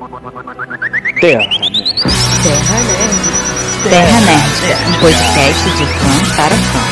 Terra Nerd. Terra Nerd. Terra Nerd, um podcast de fã para fã.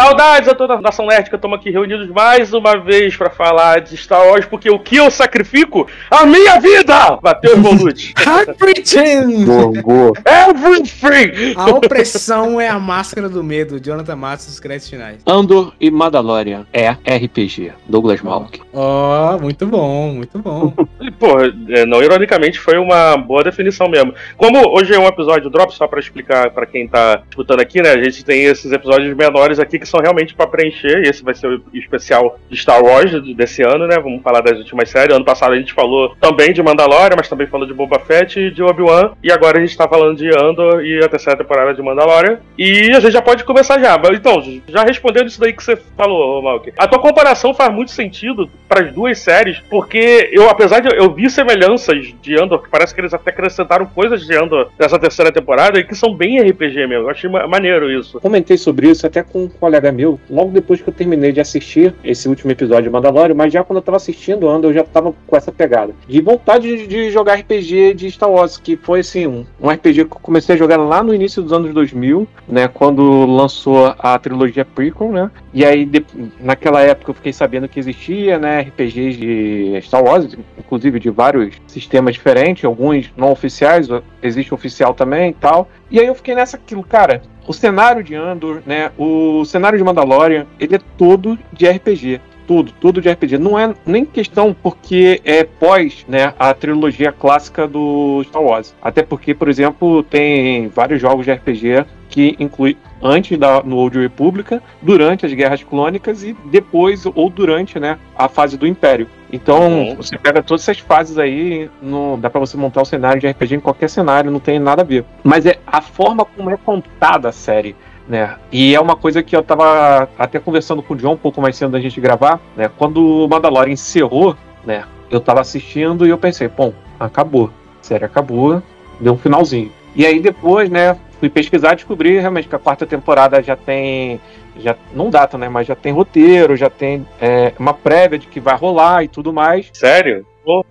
Saudades a toda a nação nerd que estamos aqui reunidos mais uma vez para falar de Star Wars, porque o que eu sacrifico? A minha vida! Bateu Evolute. Everything! Gorgô. Everything! A opressão é a máscara do medo. Jonathan Matos, os créditos finais. Andor e Mandalorian é RPG. Douglas Malk. Ó, muito bom, muito bom. E, Pô, é, não ironicamente foi uma boa definição mesmo. Como hoje é um episódio drop, só para explicar para quem tá escutando aqui, né? A gente tem esses episódios menores aqui que são realmente para preencher, e esse vai ser o especial de Star Wars desse ano, né? Vamos falar das últimas séries. Ano passado a gente falou também de Mandalorian, mas também falou de Boba Fett e de Obi-Wan. E agora a gente tá falando de Andor e a terceira temporada de Mandalorian. E a gente já pode começar já. Então, já respondendo isso daí que você falou, Malk. A tua comparação faz muito sentido para as duas séries, porque eu, apesar de eu vi semelhanças de Andor, que parece que eles até acrescentaram coisas de Andor nessa terceira temporada, e que são bem RPG mesmo. Eu achei ma- maneiro isso. Comentei sobre isso até com um colega logo depois que eu terminei de assistir esse último episódio de Mandalorian, mas já quando eu tava assistindo Andor, eu já tava com essa pegada. De vontade de, de jogar RPG de Star Wars, que foi assim, um, um RPG que eu comecei a jogar lá no início dos anos 2000, né, quando lançou a trilogia prequel, né, e aí de- naquela época eu fiquei sabendo que existia, né, RPGs de Star Wars, inclusive de vários sistemas diferentes, alguns não oficiais, existe oficial também e tal. E aí eu fiquei nessa aquilo, cara, o cenário de Andor, né, o cenário de Mandalorian, ele é todo de RPG. Tudo, tudo de RPG. Não é nem questão porque é pós, né, a trilogia clássica do Star Wars. Até porque, por exemplo, tem vários jogos de RPG que inclui antes da no Old Republic, durante as guerras clônicas e depois ou durante, né, a fase do Império. Então, Uhum. você pega todas essas fases aí, no, dá pra você montar o cenário de RPG em qualquer cenário, não tem nada a ver. Mas é a forma como é contada a série. Né? E é uma coisa que eu tava até conversando com o John um pouco mais cedo da gente gravar, né? Quando o Mandalorian encerrou, né? Eu tava assistindo e eu pensei, bom, acabou. A série acabou, deu um finalzinho. E aí depois, né, fui pesquisar e descobri realmente que a quarta temporada já tem. Já, não data, né? Mas já tem roteiro, já tem é, uma prévia de que vai rolar e tudo mais. Sério? Pô,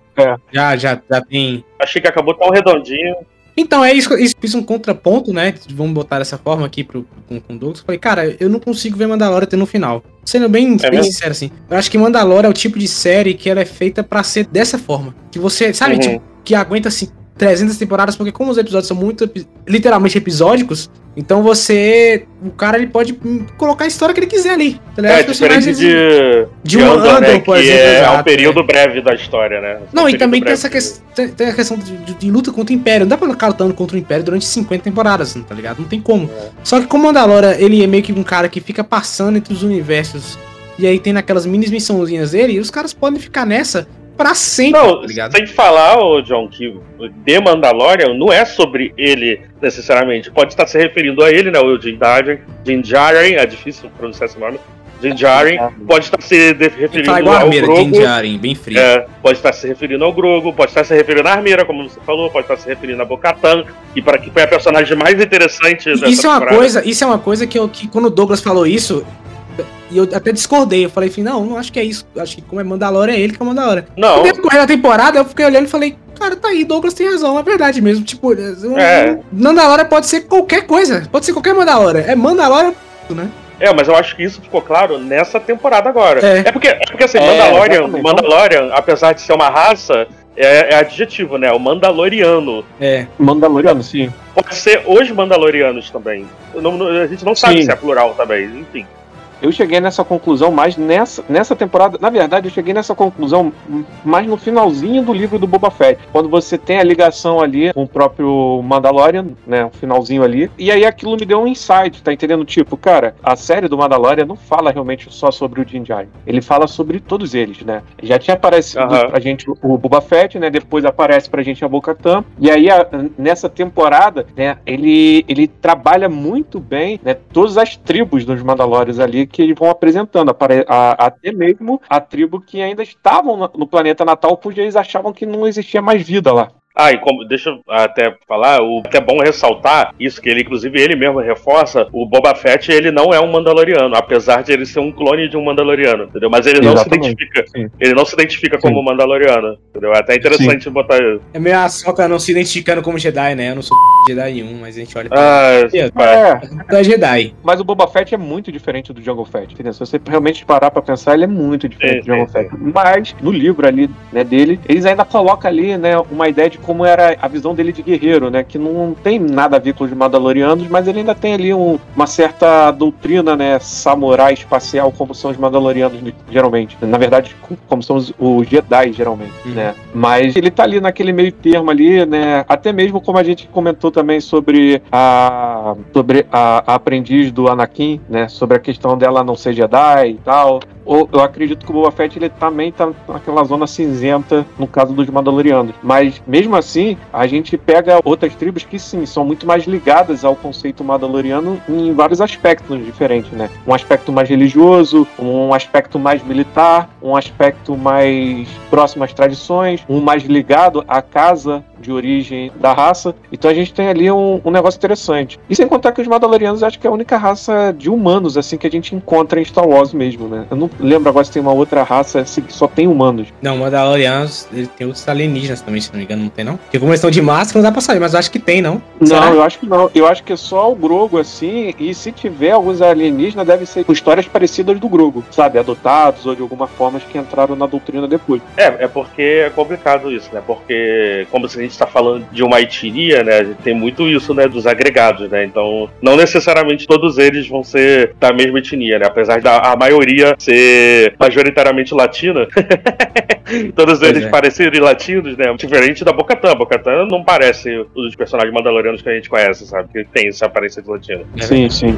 Já, já, já tem. achei que acabou tão redondinho. Então, é isso, isso fiz um contraponto, né? Vamos botar dessa forma aqui pro, com, com o Douglas. Falei, cara, eu não consigo ver Mandalorian ter no final. Sendo bem, bem mesmo? sincero, assim. Eu acho que Mandalorian é o tipo de série que ela é feita pra ser dessa forma. Que você, sabe, Uhum. tipo, que aguenta, assim, 300 temporadas, porque como os episódios são muito, literalmente episódicos, então você, o cara, ele pode hum, colocar a história que ele quiser ali. Tá? É, diferente de, de um Andor, né, por que exemplo, é, é um exato, período breve da história, né? Não, Um e também tem essa questão, tem, a questão de, de- de luta contra o Império. Não dá pra ficar lutando contra o Império durante 50 temporadas, tá ligado? Não tem como. É. Só que como o Mandalorian, ele é meio que um cara que fica passando entre os universos. E aí tem naquelas mini missãozinhas dele, e os caras podem ficar nessa pra sempre, Não, tá ligado? sem falar, ô John, que The Mandalorian não é sobre ele necessariamente. Pode estar se referindo a ele, né? O Jim é difícil pronunciar esse nome. Jim Djarin. Pode estar se Tem que referindo igual ao armeira, Grogu. Jinjarin, bem frio. É, pode estar se referindo ao Grogu, pode estar se referindo à Armeira, como você falou, pode estar se referindo a Bocatan, e para que foi a personagem mais interessante dessa Isso é uma temporada. coisa, isso é uma coisa que, eu, que quando o Douglas falou isso, e eu até discordei. Eu falei assim, não, não acho que é isso. Acho que como é Mandalorian, é ele que é Mandalorian. Não, No decorrer da temporada, eu fiquei olhando e falei, cara, tá aí, Douglas tem razão, é verdade mesmo. Tipo, um, É. Mandalorian pode ser qualquer coisa, pode ser qualquer Mandalorian. É Mandalorian, né? É, mas eu acho que isso ficou claro nessa temporada agora. É. É, porque, é porque assim, É, Mandalorian. Mandalorian, apesar de ser uma raça, é, é adjetivo, né? O Mandaloriano. É. Mandaloriano, sim. Pode ser os Mandalorianos também. Não- não- a gente não sabe Sim. se é plural também, enfim. Eu cheguei nessa conclusão mais nessa, nessa temporada. Na verdade, eu cheguei nessa conclusão mais no finalzinho do livro do Boba Fett. Quando você tem a ligação ali com o próprio Mandalorian, né? O finalzinho ali. E aí aquilo me deu um insight, tá entendendo? Tipo, cara, a série do Mandalorian não fala realmente só sobre o Din Djarin. Ele fala sobre todos eles, né? Já tinha aparecido Aham. pra gente o Boba Fett, né? Depois aparece pra gente a Bo-Katan. E aí, a- nessa temporada, né? Ele, ele trabalha muito bem, né? Todas as tribos dos Mandalorians ali que eles vão apresentando. a- até mesmo a tribo que ainda estavam no planeta natal, porque eles achavam que não existia mais vida lá. Ah, e como, deixa eu até falar, o que é bom ressaltar, isso que ele, inclusive, ele mesmo reforça, o Boba Fett, ele não é um Mandaloriano, apesar de ele ser um clone de um Mandaloriano, entendeu? Mas ele não Exatamente, se identifica, sim. ele não se identifica Sim. como Mandaloriano, entendeu? É até interessante botar isso. É meio a Soca não se identificando como Jedi, né? Eu não sou Jedi nenhum, mas a gente olha pra Ah, ele. É, é Jedi. mas o Boba Fett é muito diferente do Jungle Fett. entendeu? Se você realmente parar pra pensar, ele é muito diferente Sim, do Jungle sim, Fett. Mas, no livro ali, né, dele, eles ainda colocam ali, né, uma ideia de como era a visão dele de guerreiro, né, que não tem nada a ver com os Mandalorianos, mas ele ainda tem ali um- uma certa doutrina, né, samurai espacial, como são os Mandalorianos, geralmente. Na verdade, co- como são os, os Jedi, geralmente, Uhum. né. Mas ele tá ali naquele meio termo ali, né, até mesmo como a gente comentou também sobre a, sobre a, a aprendiz do Anakin, né, sobre a questão dela não ser Jedi e tal. Eu acredito que o Boba Fett ele também tá naquela zona cinzenta no caso dos Mandalorianos. Mas mesmo assim, a gente pega outras tribos que sim, são muito mais ligadas ao conceito Mandaloriano em vários aspectos diferentes, né? Um aspecto mais religioso, um aspecto mais militar, um aspecto mais próximo às tradições, um mais ligado à casa de origem da raça. Então a gente tem ali um, um negócio interessante. E sem contar que os Mandalorianos acho que é a única raça de humanos assim que a gente encontra em Star Wars mesmo, né? Eu não lembro agora se tem uma outra raça assim, que só tem humanos. Não, Mandalorianos, ele tem outros alienígenas também, se não me engano, não tem não? Porque como eles estão de máscara, não dá pra saber, mas eu acho que tem, não? Será? Não, eu acho que não. Eu acho que é só o Grogo, assim, e se tiver alguns alienígenas, deve ser com histórias parecidas do Grogo, sabe? Adotados ou de alguma forma que entraram na doutrina depois. É, é porque é complicado isso, né? Porque, como se a gente está falando de uma etnia, né? A gente tem muito isso, né? Dos agregados, né? Então, não necessariamente todos eles vão ser da mesma etnia, né? Apesar da a maioria ser majoritariamente latina, todos eles é. parecerem latinos, né? Diferente da Bocatã. Bocatã não parece os personagens mandalorianos que a gente conhece, sabe? Que tem essa aparência de latino. Sim, sim.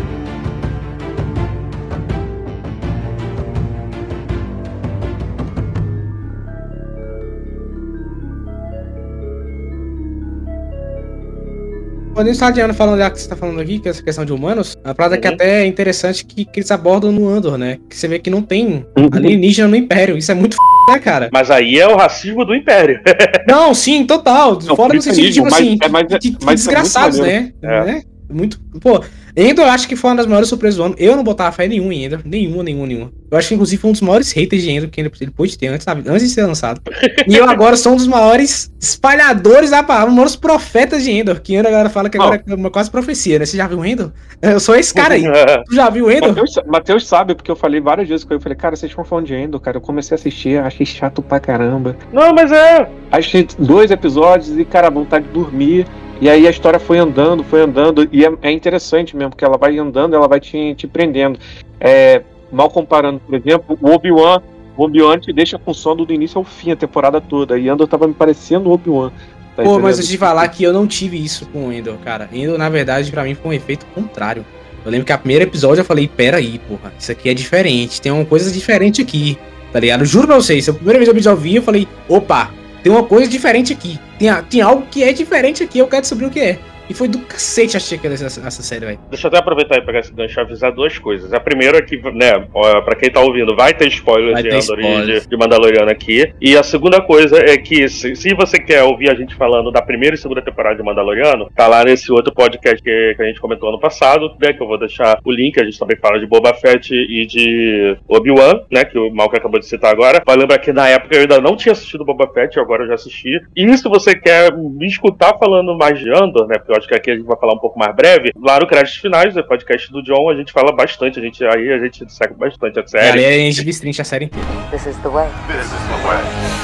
Quando tá adiando falando já que você tá falando aqui, que é essa questão de humanos, a parada que Uhum. até é interessante que, que eles abordam no Andor, né? Que você vê que não tem Uhum. alienígena no Império. Isso é muito f, né, cara? Mas aí é o racismo do Império. Não, sim, total. Não, Fora no sentido, tipo assim, é, que, que- que isso é muito desgraçados, maneiro. né? É. né? Muito. Pô, Endor eu acho que foi uma das maiores surpresas do ano. Eu não botava fé nenhuma em Endor. Nenhuma, nenhuma, nenhuma. Eu acho que, inclusive, foi um dos maiores haters de Endor que ele pôde ter antes, sabe? Antes de ser lançado. e eu agora sou um dos maiores espalhadores da palavra, um dos maiores profetas de Endor. Que Endor agora fala que agora é uma quase profecia, né? Você já viu o Endor? Eu sou esse cara aí. Tu já viu o Endor? Matheus, Matheus sabe, porque eu falei várias vezes com ele. Eu falei, cara, vocês estão falando de Endo, cara. Eu comecei a assistir, achei chato pra caramba. não, mas é. Achei dois episódios e, cara, vontade de dormir. E aí a história foi andando, foi andando. E é, é interessante mesmo, porque ela vai andando, ela vai te, te prendendo. É, mal comparando, por exemplo, o Obi-Wan. O Obi-Wan te deixa com sono do início ao fim a temporada toda. E Andor tava me parecendo o Obi-Wan. tá Pô, mas eu te falar que eu não tive isso com o Endor, cara. Endor, na verdade, pra mim foi um efeito contrário. Eu lembro que a primeiro episódio eu falei, pera aí, porra, isso aqui é diferente, tem uma coisa diferente aqui, tá ligado? Juro pra vocês, a primeira vez que eu vi, eu falei, opa, tem uma coisa diferente aqui. Tem, tem algo que é diferente aqui, eu quero descobrir o que é. E foi do cacete achei que essa, essa série, velho. Deixa eu até aproveitar e pegar esse gancho e avisar duas coisas. A primeira é que, né, ó, pra quem tá ouvindo, vai ter spoilers Vai de ter Andor e de, de Mandaloriano aqui. E a segunda coisa é que, se, se você quer ouvir a gente falando da primeira e segunda temporada de Mandaloriano, tá lá nesse outro podcast que, que a gente comentou ano passado, né, que eu vou deixar o link. A gente também fala de Boba Fett e de Obi-Wan, né, que o Malcolm acabou de citar agora. Vai lembrar que na época eu ainda não tinha assistido Boba Fett, agora eu já assisti. E se você quer me escutar falando mais de Andor, né, eu acho que aqui a gente vai falar um pouco mais breve, lá no Créditos Finais, o podcast do John, a gente fala bastante, a gente, aí a gente segue bastante a E série. ali a gente destrincha a série inteira. This is the way.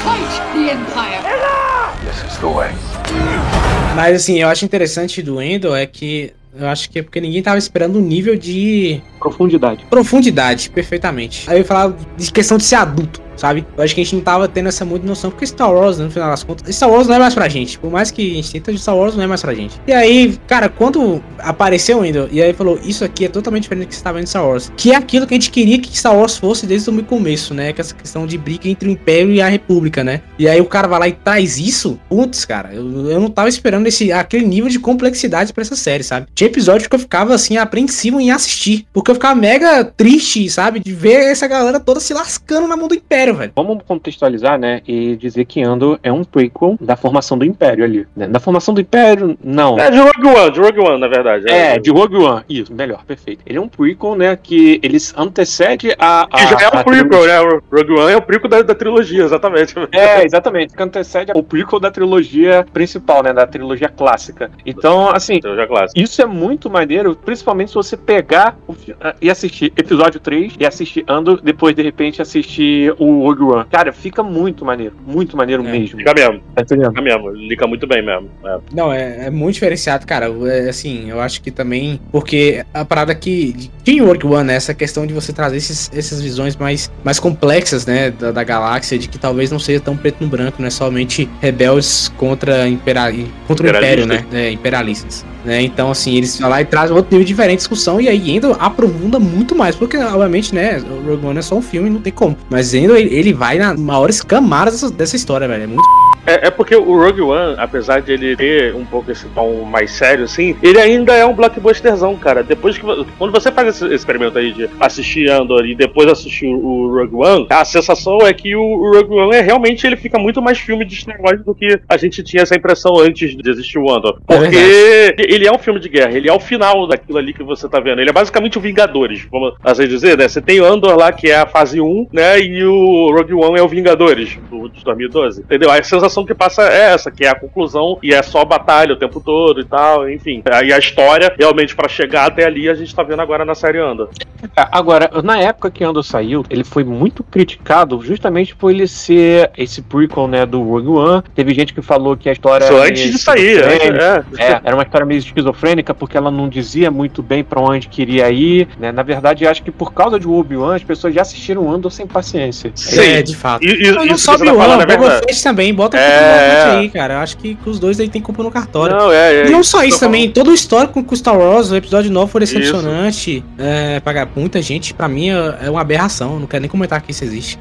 Fight the Empire! Mas assim, eu acho interessante do Endor é que eu acho que é porque ninguém tava esperando o nível de Profundidade. profundidade, perfeitamente. Aí eu ia falar de questão de ser adulto, sabe? Eu acho que a gente não tava tendo essa muita noção, porque Star Wars, né, no final das contas, Star Wars não é mais pra gente. Por mais que a gente tenta, Star Wars não é mais pra gente. E aí, cara, quando apareceu Endor, e aí falou, isso aqui é totalmente diferente do que você tava vendo em Star Wars. Que é aquilo que a gente queria que Star Wars fosse desde o começo, né? Que essa questão de briga entre o Império e a República, né? E aí o cara vai lá e traz isso, putz, cara, eu, eu não tava esperando esse, aquele nível de complexidade pra essa série, sabe? James episódios que eu ficava assim, apreensivo em assistir. Porque eu ficava mega triste, sabe? De ver essa galera toda se lascando na mão do Império, velho. Vamos contextualizar, né? E dizer que Andor é um prequel da formação do Império ali. Né? Da formação do Império, não. É de Rogue One, de Rogue One, na verdade. É, de Rogue One. Isso, melhor, perfeito. Ele é um prequel, né? Que eles antecede a. a Que já é um prequel, né? O Rogue One é o prequel da, da trilogia, exatamente. É, exatamente. Que antecede o prequel da trilogia principal, né? Da trilogia clássica. Então, assim, Trilogia clássica. isso é muito maneiro, principalmente se você pegar o e assistir episódio 3 e assistir Andor, depois de repente assistir o Rogue One. Cara, fica muito maneiro. Muito maneiro É, mesmo. Fica mesmo, Tá entendendo? fica mesmo. Liga muito bem mesmo. É. Não, é, é muito diferenciado, cara. É, assim, eu acho que também. Porque a parada que. Tinha em Rogue One, né? Essa questão de você trazer esses, essas visões mais, mais complexas, né? Da, da galáxia, de que talvez não seja tão preto no branco, não é somente rebeldes contra, impera, contra o Império, né? É, imperialistas. Né? Então, assim, eles vão lá e trazem outro nível diferente de discussão, e aí Endo aprofunda muito mais, porque, obviamente, né, o Rogue One é só um filme, não tem como. Mas Endo, ele, ele vai nas maiores camadas dessa, dessa história, velho. É muito É, é porque o Rogue One, apesar de ele ter um pouco esse tom mais sério, assim, ele ainda é um blockbusterzão, cara. Depois que. Quando você faz esse experimento aí de assistir Andor e depois assistir o, Rogue One, a sensação é que o, Rogue One é realmente ele fica muito mais filme de Star Wars do que a gente tinha essa impressão antes de existir o Andor. É Porque ele é um filme de guerra, ele é o final daquilo ali que você tá vendo. Ele é basicamente o Vingadores, vamos assim dizer, né? Você tem o Andor lá, que é a fase 1, né? E o Rogue One é o Vingadores, do, de 2012. Entendeu? A sensação que passa é essa, que é a conclusão e é só batalha o tempo todo e tal, enfim. Aí a história, realmente, pra chegar até ali, a gente tá vendo agora na série Andor. É, Agora, na época que Andor saiu, ele foi muito criticado justamente por ele ser esse prequel, né, do Rogue One. Teve gente que falou que a história Isso antes de sair, esquizofrênica. é. É, era uma história meio esquizofrênica porque ela não dizia muito bem pra onde queria ir, né? Na verdade, acho que por causa de Obi-Wan, as pessoas já assistiram Andor sem paciência. Sim. É, de fato. E, e, Não, que você tá Obi-Wan, falando é Boba verdade. Fett também, bota a É, culpa é. aí, cara. Eu acho que os dois aí tem culpa no cartório. Não, é, é. e não só isso também, todo o histórico com o Star Wars, o episódio 9 foi decepcionante. É, pra muita gente, pra mim, é é uma aberração. Não quero nem comentar que isso existe.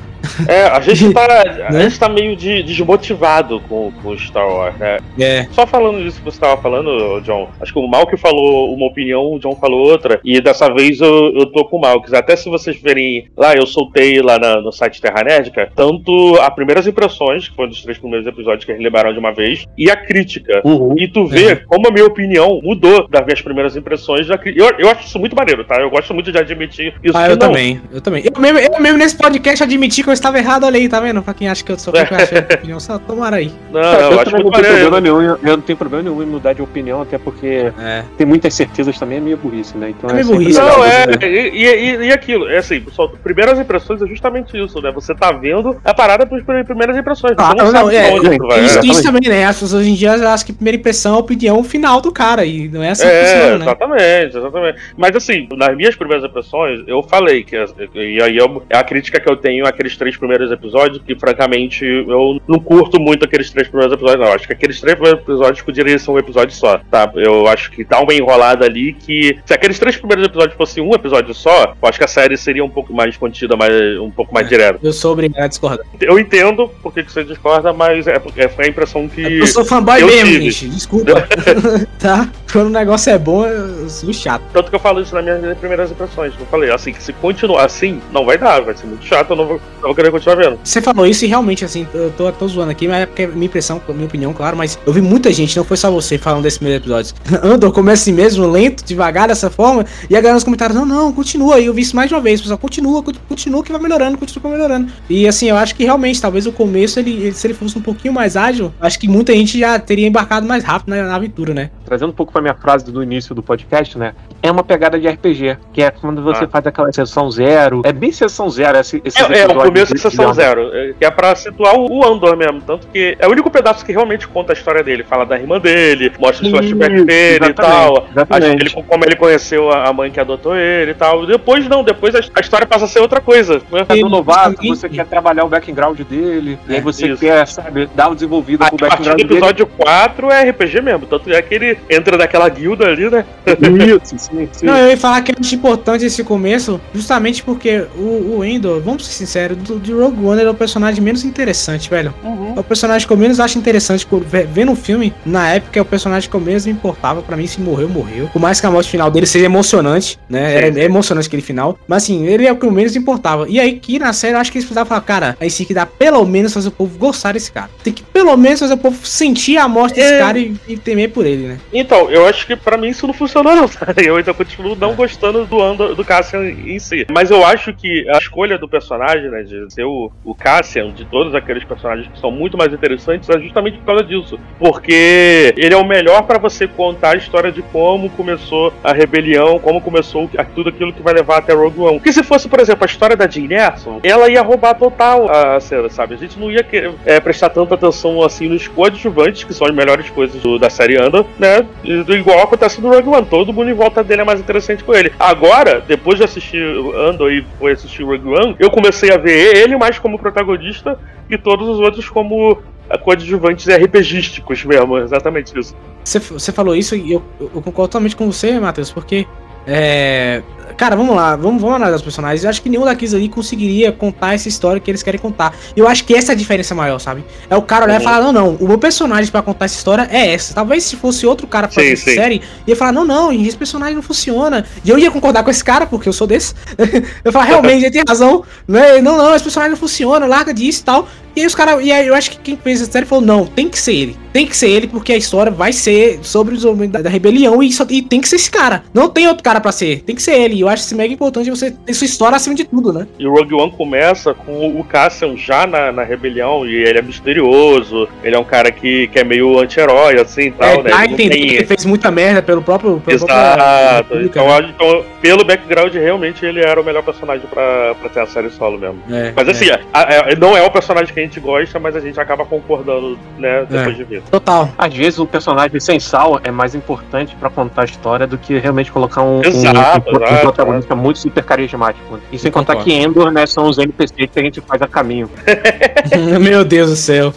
É, a gente tá, a Né? gente tá meio de, desmotivado com, com Star Wars, né? É. Só falando disso que você tava falando, John, acho que o Malk falou uma opinião, o John falou outra, e dessa vez eu, eu tô com o. Até se vocês verem lá, eu soltei lá na- no site Terra Nerdica, tanto as primeiras impressões, que foi um dos três primeiros episódios que eles liberaram de uma vez, e a crítica. Uhum. E tu vê como a minha opinião mudou das minhas primeiras impressões. Da cri- eu, eu acho isso muito maneiro, tá? Eu gosto muito de admitir isso. Ah, que eu não. também, eu também. Eu mesmo, eu mesmo nesse podcast admiti que eu estava errado, olha aí, tá vendo? Pra quem acha que eu sou quem acha que opinião, só tomara aí. Não, Cara, eu eu acho muito não tenho maneiro. problema nenhum, eu não tenho problema nenhum em mudar de opinião, até porque É. tem muitas certezas também, é meio burrice, né? Então É meio sempre burrice, Não, é, ver. e, e, e aquilo, é assim, pessoal, primeiras impressões é justamente isso, né? Você tá vendo a parada pelas primeiras impressões. Ah, não, não, é, onde vai. Isso, É, Exatamente. isso também, né? As pessoas hoje em dia acham que primeira impressão é a opinião final do cara, e não é assim que É, funciona, né? exatamente, exatamente. Mas assim, nas minhas primeiras impressões, eu falei que. E aí eu- é a crítica que eu tenho àqueles três primeiros episódios, que francamente eu não curto muito aqueles três primeiros episódios, não. Acho que aqueles três primeiros episódios poderiam ser um episódio só, tá? Eu acho que dá uma enrolada ali que. Se aqueles três primeiros episódios fossem um episódio só, eu acho que a série seria um pouco mais contida, mais, um pouco mais É. direta. Eu sou obrigado a discordar. Eu entendo por que você discorda, mas é, é, a impressão que. Eu sou fanboy eu mesmo, tive. gente. Desculpa. tá? Quando o negócio é bom, eu sou chato. Tanto que eu falo isso nas minhas primeiras impressões. Eu falei, assim, que se continuar assim, não vai dar, vai ser muito chato, eu não vou, não vou querer continuar vendo. Você falou isso e realmente, assim, eu tô, tô zoando aqui, mas é porque minha impressão, minha opinião, claro, mas eu vi muita gente, não foi só você falando desse primeiro episódio. Andor começa assim mesmo, lento, devagar, dessa forma, e a galera nos comentários, não, não, continua, e eu vi isso mais de uma vez, o pessoal, continua, continua, que vai melhorando, continua que vai melhorando. E assim, eu acho que realmente, talvez o começo, ele, ele- se ele fosse um pouquinho mais ágil, acho que muita gente já teria embarcado mais rápido na, na aventura, né? Trazendo um pouco pra minha frase do início do podcast, né? É uma pegada de RPG, que é quando você Ah. faz aquela sessão zero. É bem sessão zero esse, esses É, é, o começo de- sessão zero, é, que é pra situar o, o Andor mesmo. Tanto que é o único pedaço que realmente conta a história dele. Fala da irmã dele, mostra os Isso, flashbacks dele e tal. exatamente. Ele, como ele conheceu a a mãe que adotou ele e tal. Depois não, depois a, a história passa a ser outra coisa. Né? Tá do novato, você quer trabalhar o background dele, e aí É, você isso. quer, sabe, dar o desenvolvido A pro partir background do episódio 4 é RPG mesmo. Tanto é que ele entra naquela guilda ali, né? dele. Isso, sim, sim. Não, eu ia falar que eu acho importante esse começo, justamente porque o, o Endor, vamos ser sinceros, do, de Rogue One ele é o personagem menos interessante, velho. É o personagem que eu menos acho interessante. Vendo o filme, na época é o personagem que eu menos me importava. Pra mim, se morreu, morreu. Por mais que a morte final dele seja emocionante, né? Era Sim. é emocionante aquele final. Mas assim, ele é o que menos importava. E aí, que na série, eu acho que eles precisavam falar, cara, aí sim que dá pelo menos fazer o povo gostar desse cara. Tem que pelo menos fazer o povo sentir a morte desse É. cara e, e temer por ele, né? Então, eu acho que pra mim isso não funcionou, não. tá? Eu ainda continuo não gostando do Andor, do Cassian em si. Mas eu acho que a escolha do personagem, né, de ser o, o Cassian, de todos aqueles personagens que são muito mais interessantes, é justamente por causa disso. Porque ele é o melhor pra você contar a história de como começou a rebelião, como começou tudo aquilo que vai levar até Rogue One. Porque se fosse, por exemplo, a história da Jean Erso, ela ia roubar total a cena, sabe? A gente não ia querer, é, prestar tanta atenção assim nos coadjuvantes, que são as melhores coisas do- da série Andor, né? E igual acontece no Rogue One, todo mundo em volta dele é mais interessante com ele. Agora, depois de assistir Andor e foi assistir Rogue One, eu comecei a ver ele mais como protagonista e todos os outros como ah, coadjuvantes RPGísticos mesmo, exatamente isso. Você falou isso e eu, eu concordo totalmente com você, Matheus, porque. É. Cara, vamos lá, vamos, vamos analisar os personagens. Eu acho que nenhum daqueles ali conseguiria contar essa história que eles querem contar. E eu acho que essa é a diferença maior, sabe? É o cara olhar e Uhum. falar: não, não, o meu personagem pra contar essa história é essa. Talvez se fosse outro cara pra Sim, sim. série, ia falar: não, não, esse personagem não funciona. E eu ia concordar com esse cara, porque eu sou desse. eu ia falar: realmente, ele tem razão. Né? Não, não, esse personagem não funciona, larga disso e tal. E aí os caras. E aí eu acho que quem fez essa série falou: não, tem que ser ele. Tem que ser ele, porque a história vai ser sobre o desenvolvimento da, da rebelião e, só, e tem que ser esse cara. Não tem outro cara pra ser. Tem que ser ele. E eu acho isso mega importante você ter sua história acima de tudo, né? E o Rogue One começa com o Cassian já na, na rebelião, e ele é misterioso, ele é um cara que, que é meio anti-herói, assim e tal, é, né? dá a entender tem- que ele fez muita merda pelo próprio. Pelo Exato. próprio Então, eu acho- então, pelo background, realmente ele era o melhor personagem pra, pra ter a série solo mesmo. é, Mas é. assim, a- a- não é o personagem que a gente gosta, mas a gente acaba concordando, né, depois de ver. Total. Às vezes o personagem sem sal é mais importante pra contar a história do que realmente colocar um, um- Exato, um, um exato, protagonista muito super carismático. E sem contar que Endor, né, são os NPCs que a gente faz a caminho. Meu Deus do céu.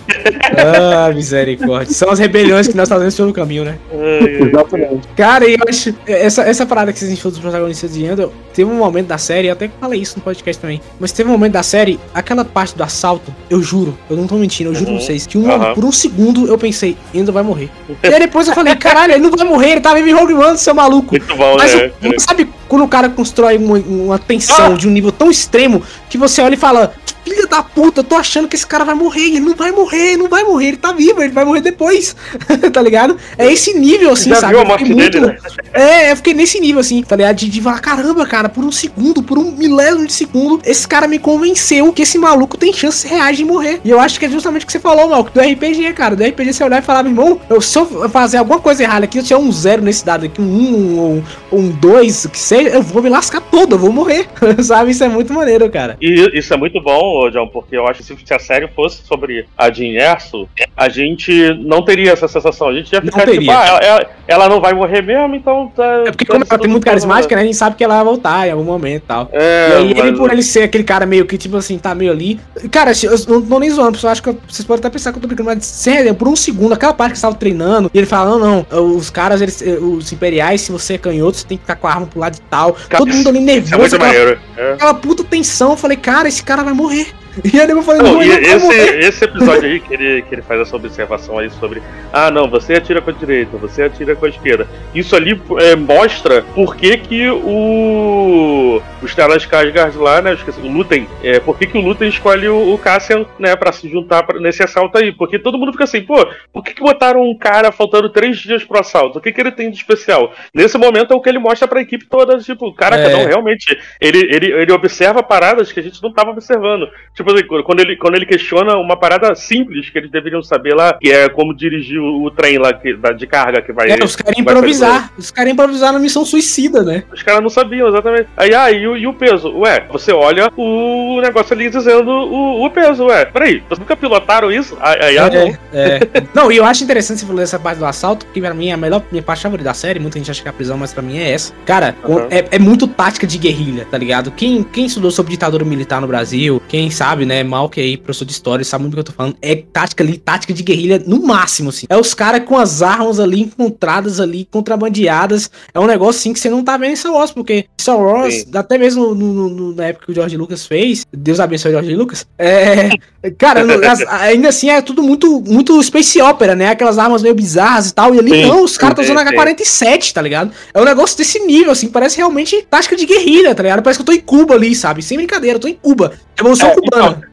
Ah, misericórdia. São as rebeliões que nós fazemos pelo caminho, né? Exatamente. Cara, e eu acho. Essa, essa parada que gente falou dos protagonistas de Endor, teve um momento da série, eu até falei isso no podcast também. Mas teve um momento da série, aquela parte do assalto, eu juro, eu não tô mentindo, eu juro Uhum. pra vocês, que um, Aham. por um segundo eu pensei, Endor vai morrer. e aí depois eu falei, caralho, ele não vai morrer, ele tá vivo em Rogue One, seu maluco. Muito bom, Mas né? o- sabe quando o cara constrói uma, uma tensão Ah! de um nível tão extremo que você olha e fala: Filha da puta, eu tô achando que esse cara vai morrer. Ele não vai morrer, ele não vai morrer, ele tá vivo, ele vai morrer depois. tá ligado? É esse nível assim, Já sabe? viu a morte dele, né? É, eu fiquei nesse nível assim, tá ligado? De, de falar: caramba, cara, por um segundo, por um milésimo de segundo, esse cara me convenceu que esse maluco tem chances reais de morrer. E eu acho que é justamente o que você falou, Malco, do RPG, cara. Do RPG você olhar e falar: meu irmão, eu, se eu fazer alguma coisa errada aqui, eu tiver um zero nesse dado aqui, um um, ou um dois, o que seja, eu vou me lascar todo, eu vou morrer. sabe? Isso é muito maneiro, cara. E isso é muito bom, John, porque eu acho que se a série fosse sobre a Jean Erso, a gente não teria essa sensação. A gente ia Não ficar tipo, teria. ah, ela, ela- ela não vai morrer mesmo, então tá. É porque como ela tem muito carismática, né? A gente sabe que ela vai voltar em algum momento e tal. É, e aí, ele, mas- por ele ser aquele cara meio que, tipo assim, tá meio ali. Cara, eu não tô nem zoando, pessoal. Acho que eu- vocês podem até pensar que eu tô brincando, mas sério, por um segundo, aquela parte que você tava treinando, e ele fala: não, não, os caras, eles, eh, os imperiais, se você é canhoto, você tem que ficar com a arma pro lado e tal. Cara, Todo mundo ali é nervoso, muito aquela. É. aquela puta tensão. Eu falei, cara, esse cara vai morrer. E aí eu falei, Não, e ele vai esse, morrer. esse episódio aí que ele, que ele faz essa observação aí sobre ah não, você atira com a direita, você atira com a esquerda. Isso ali é, mostra por que, que o. O Stellan Skarsgård lá, né? Esqueci, o Lutem. É, por que, que o Lutem escolhe o, o Cassian, né, pra se juntar pra- nesse assalto aí? Porque todo mundo fica assim, pô, por que, que botaram um cara faltando três dias pro assalto? O que, que ele tem de especial? Nesse momento é o que ele mostra pra equipe toda, tipo, caraca, É. não, realmente, ele, ele, ele observa paradas que a gente não tava observando. Tipo, assim, quando ele, quando ele questiona uma parada simples que eles deveriam saber lá, que é como dirigir o, o trem lá que, da- de carga que vai. É, os caras improvisar. Os caras improvisar na missão suicida, né? Os caras não sabiam, exatamente. Aí, ah, e o, e o peso. Ué, você olha o negócio ali dizendo o, o peso, ué. Peraí, vocês nunca pilotaram isso? Aí, ah, é, é. não, e eu acho interessante você falar dessa parte do assalto, porque pra mim é a melhor minha parte favorita da série. Muita gente acha que é a prisão, mas pra mim é essa. Cara, Uhum. é, é muito tática de guerrilha, tá ligado? Quem, quem estudou sobre ditadura militar no Brasil, quem sabe, né, mal que aí, professor de história, sabe muito do que eu tô falando, é tática ali, tática de guerrilha no máximo, assim. É os caras com as armas ali encontradas ali, contrabandeadas. É um negócio assim que você não tá vendo em Star Wars, porque Star Wars, Sim. até mesmo no- no- na época que o George Lucas fez, Deus abençoe o George Lucas, é. Cara, as- ainda assim é tudo muito, muito Space Opera, né? Aquelas armas meio bizarras e tal. E ali Sim, não, os caras estão usando sim. H-47, tá ligado? É um negócio desse nível, assim, parece realmente tática de guerrilha, tá ligado? Parece que eu tô em Cuba ali, sabe? Sem brincadeira, eu tô em Cuba. Revolução É, cubana. no.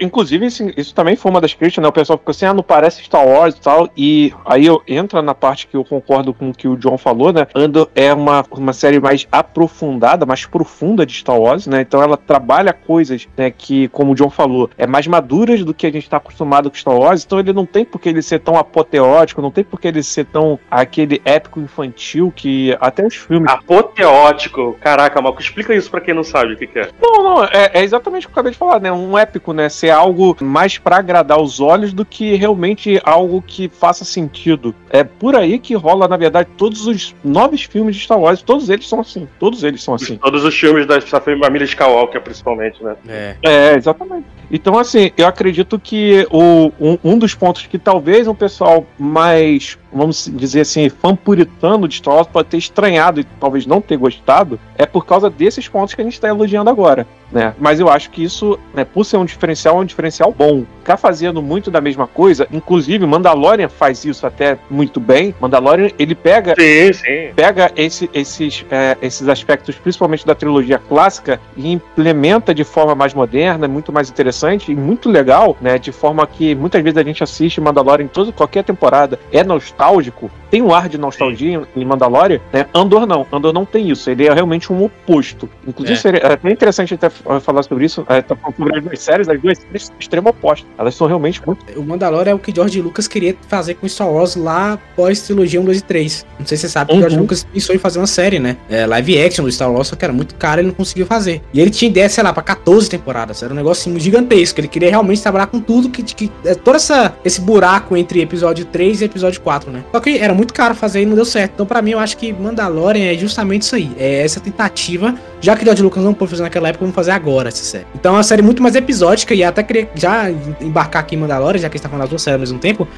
Inclusive, isso, isso também foi uma das críticas, né? O pessoal ficou assim, ah, não parece Star Wars e tal. E aí eu entra na parte que eu concordo com o que o John falou, né? Andor é uma, uma série mais aprofundada, mais profunda de Star Wars, né? Então ela trabalha coisas, né, que, como o John falou, é mais maduras do que a gente tá acostumado com Star Wars. Então ele não tem por que ele ser tão apoteótico, não tem por que ele ser tão aquele épico infantil que até os filmes. Apoteótico. Caraca, Malco, explica isso pra quem não sabe o que, que é. Não, não, é, é exatamente o que eu acabei de falar, né? Um épico, né? Ser algo mais pra agradar os olhos do que realmente algo que faça sentido. É por aí que rola, na verdade, todos os nove filmes de Star Wars, todos eles são assim. Todos eles são assim. Todos os filmes da da família Skywalker, principalmente, né? É. É, exatamente. Então, assim, eu acredito que o, um, um dos pontos que talvez um pessoal mais, vamos dizer assim, fã puritano de Star Wars pode ter estranhado e talvez não ter gostado, é por causa desses pontos que a gente está elogiando agora, né? Mas eu acho que isso, né, por ser um diferencial, é um diferencial bom. Ficar fazendo muito da mesma coisa, inclusive Mandalorian faz isso até muito bem. Mandalorian, ele pega Sim, sim. pega esse- esses, é, esses aspectos, principalmente da trilogia clássica, e implementa de forma mais moderna, muito mais interessante e muito legal, né? De forma que muitas vezes a gente assiste Mandalorian em toda, qualquer temporada, é nostálgico, tem um ar de nostalgia em Mandalorian, né? Andor não, Andor não tem isso, ele é realmente um oposto. Inclusive, É. seria é bem interessante até f- falar sobre isso, é, tá falando sobre as duas séries, as duas séries são extremo oposto. Elas são realmente muito. O Mandalorian é o que George Lucas queria fazer com Star Wars lá pós trilogia 1, 2 e 3. Não sei se você sabe que o George Uhum. Lucas pensou em fazer uma série, né? É, live action do Star Wars, só que era muito caro e ele não conseguiu fazer. E ele tinha ideia, sei lá, pra 14 temporadas. Era um assim, gigantesco. Ele queria realmente trabalhar com tudo que. que é, todo essa, esse buraco entre episódio 3 e episódio 4, né? Só que era muito caro fazer e não deu certo. Então, pra mim, eu acho que Mandalorian é justamente isso aí. É essa tentativa. Já que o George Lucas não pôde fazer naquela época, vamos fazer agora essa série. Então é uma série muito mais episódica e até queria já embarcar aqui em Mandalorian, já que a gente tá falando das duas séries ao mesmo tempo.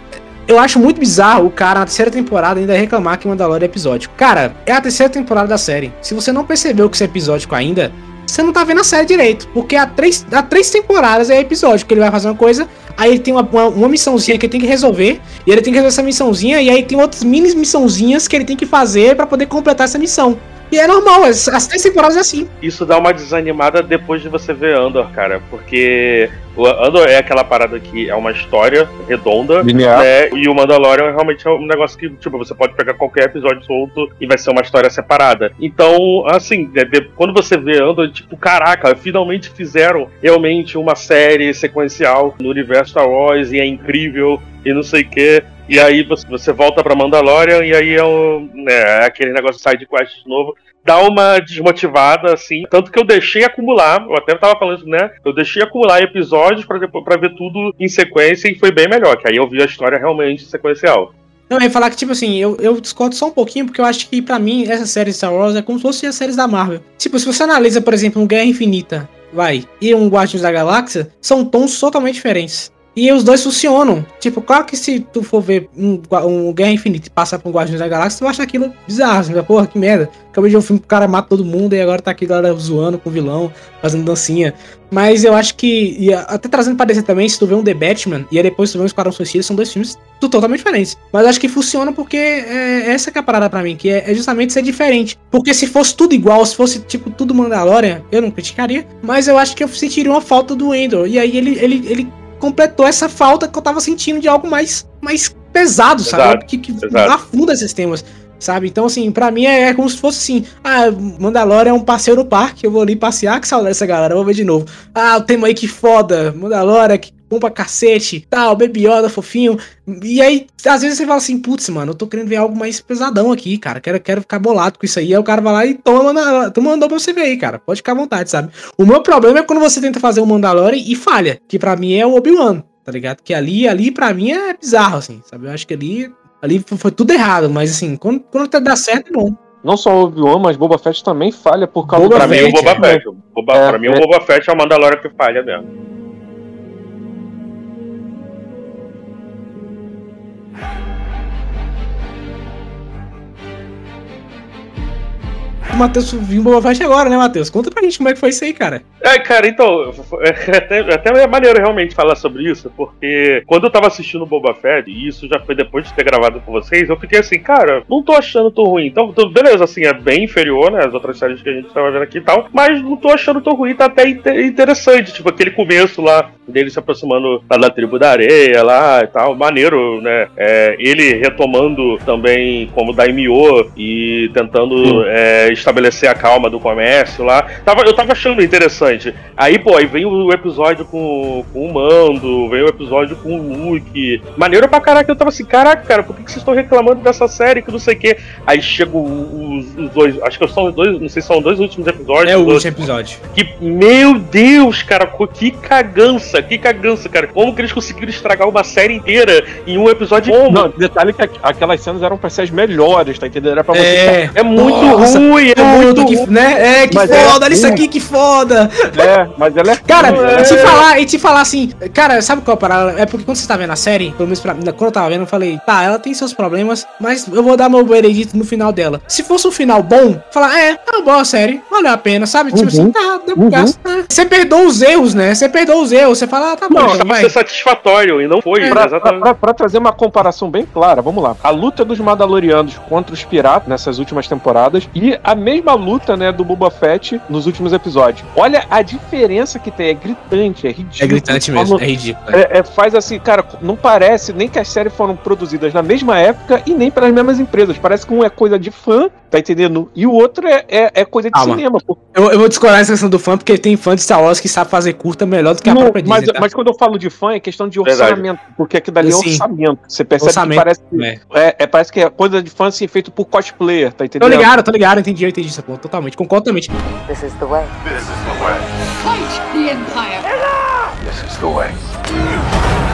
Eu acho muito bizarro o cara na terceira temporada ainda reclamar que Mandalorian é episódico. Cara, é a terceira temporada da série. Se você não percebeu que isso é episódico ainda, você não tá vendo a série direito. Porque há três, há três temporadas é episódico. Ele vai fazer uma coisa, aí ele tem uma, uma, uma missãozinha que ele tem que resolver. E ele tem que resolver essa missãozinha. E aí tem outras mini missãozinhas que ele tem que fazer pra poder completar essa missão. E é normal, as, as três temporadas é assim. Isso dá uma desanimada depois de você ver Andor, cara. Porque o Andor é aquela parada que é uma história redonda. Linear. né? E o Mandalorian realmente é um negócio que, tipo, você pode pegar qualquer episódio solto e vai ser uma história separada. Então, assim, de- de- quando você vê Andor, tipo, caraca, finalmente fizeram realmente uma série sequencial no universo Star Wars e é incrível e não sei o quê. E aí você, você volta pra Mandalorian e aí é, um, né, é aquele negócio de side quest de novo. Dá uma desmotivada, assim. Tanto que eu deixei acumular, eu até tava falando né? Eu deixei acumular episódios pra, pra ver tudo em sequência e foi bem melhor, que aí eu vi a história realmente sequencial. Não, eu ia falar que, tipo assim, eu, eu discordo só um pouquinho, porque eu acho que, pra mim, essa série de Star Wars é como se fosse as séries da Marvel. Tipo, se você analisa, por exemplo, um Guerra Infinita, vai, e um Guardiões da Galáxia, são tons totalmente diferentes. E os dois funcionam. Tipo, claro que se tu for ver um, um Guerra Infinita e passar por um Guardiões da Galáxia, tu vai achar aquilo bizarro. Vai, porra, que merda. Acabei de ver um filme que o cara mata todo mundo e agora tá aqui galera zoando com o vilão, fazendo dancinha. Mas eu acho que, e até trazendo pra descer também, se tu vê um The Batman e aí depois tu vê um Esquadrão Suicida, são dois filmes totalmente diferentes. Mas acho que funciona porque é essa que é a parada pra mim, que é, é justamente ser diferente. Porque se fosse tudo igual, se fosse tipo tudo Mandalorian, eu não criticaria. Mas eu acho que eu sentiria uma falta do Endor. E aí ele, ele, ele completou essa falta que eu tava sentindo de algo mais, mais pesado, sabe? Que, que exato. afunda esses temas. Sabe? Então, assim, pra mim é, é como se fosse assim: ah, Mandalorian é um passeio no parque, eu vou ali passear, que saudade dessa galera, eu vou ver de novo. Ah, o tema aí que foda, Mandalorian, que bom pra cacete, tal, Baby Yoda, fofinho. E aí, às vezes você fala assim, putz, mano, eu tô querendo ver algo mais pesadão aqui, cara. Quero, quero ficar bolado com isso aí. Aí o cara vai lá e toma, na, toma mandou pra você ver aí, cara. Pode ficar à vontade, sabe? O meu problema é quando você tenta fazer um Mandalorian e falha, que pra mim é o Obi-Wan, tá ligado? Que ali, ali pra mim é bizarro, assim, sabe? Eu acho que ali, ali foi, tudo errado, mas assim, quando, quando dá certo é bom. Não só o Obi-Wan, mas Boba Fett também falha por causa Boba Pra do mim, o Boba é. Fett. O Boba, É, pra mim, o é. Boba Fett é o Mandalorian que falha mesmo. O Matheus Boba Fett agora, né, Matheus? Conta pra gente como é que foi isso aí, cara. É, cara, então, é até, até é maneiro realmente falar sobre isso, porque quando eu tava assistindo o Boba Fett, e isso já foi depois de ter gravado com vocês, eu fiquei assim, cara, não tô achando tão ruim. Então, beleza, assim, é bem inferior, né, às outras séries que a gente tava vendo aqui e tal, mas não tô achando tão ruim, tá até inte- interessante, tipo, aquele começo lá, dele se aproximando lá da tribo da areia lá e tal, maneiro, né, é, ele retomando também como Daimyo e tentando é, estabelecer a calma do comércio lá, tava, eu tava achando interessante. Aí, pô, aí vem o episódio com, com o Mando, vem o episódio com o Luke. Maneiro pra caraca, eu tava assim, caraca, cara, por que, que vocês estão reclamando dessa série que não sei o quê? Aí chegam os, os dois, acho que são os dois, não sei se são os dois últimos episódios. É o último episódio. que, meu Deus, cara, que cagança, que cagança, cara. Como que eles conseguiram estragar uma série inteira em um episódio? Como? Não, detalhe que aqu- aquelas cenas eram pra ser as melhores, tá entendendo? Era pra você. É, É muito Nossa, ruim, é muito Puta, que, né? É, que Mas é foda, olha isso ruim. aqui, que foda. É, mas ela é. Cara, É. e te falar, e te falar assim, cara, sabe qual é a parada? É porque quando você tá vendo a série, pelo menos pra, quando eu tava vendo, eu falei, tá, ela tem seus problemas, mas eu vou dar meu veredito no final dela. Se fosse um final bom, falar, é, é uma boa série, valeu a pena, sabe? Tipo Uhum. assim, tá, deu Uhum. gasto. né? Você perdoa os erros, né? Você perdoa os erros, você fala, ah, tá bom, Não, então vai. ser satisfatório e não foi, É. Pra, pra- exatamente. pra- pra trazer uma comparação bem clara, vamos lá. A luta dos Mandalorianos contra os piratas nessas últimas temporadas e a mesma luta, né, do Boba Fett nos últimos episódios. Olha a diferença que tem, é gritante, é ridículo. É gritante mesmo, é ridículo. É, é, faz assim, cara, não parece nem que as séries foram produzidas na mesma época e nem pelas mesmas empresas. Parece que um é coisa de fã, tá entendendo? E o outro é, é, é coisa de Calma. cinema. pô. Eu, eu vou discordar essa questão do fã, porque tem fã de Star Wars que sabe fazer curta melhor do que a Não, própria mas, Disney, tá? mas quando eu falo de fã, é questão de Verdade. orçamento, porque aquilo dali é Sim. orçamento. Você percebe Orçamento, que parece, é. é, é, parece que é coisa de fã assim, feito por cosplayer, tá Tô entendendo? ligado, tô ligado, entendi, eu entendi essa ponto, totalmente, concordo totalmente. This is the way. Fight the Empire.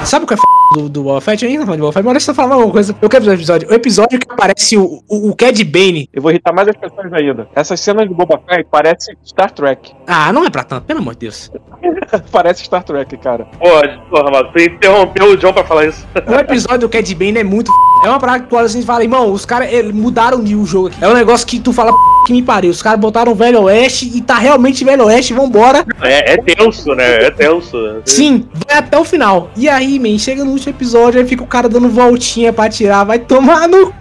Sabe o que é f... do, do Boba Fett? Ainda não falo de Boba Fett, mas deixa eu falar uma coisa. Eu quero ver o episódio. O episódio que aparece o, o, o Cad Bane. Eu vou irritar mais as pessoas ainda. Essas cenas do Boba Fett parece Star Trek. Ah, não é pra tanto, pelo amor de Deus. parece Star Trek, cara. Porra, porra, mano, você interrompeu o John pra falar isso. O episódio do Cad Bane é muito f... É uma parada que tu olha assim e fala, irmão, os caras mudaram o jogo aqui. É um negócio que tu fala, p... que me pariu. Os caras botaram o Velho Oeste e tá realmente Velho Oeste, vambora. É, é tenso, né? É tenso. Sim, vai até o final. E aí, man, chega no último episódio, aí fica o cara dando voltinha pra tirar, vai tomar no.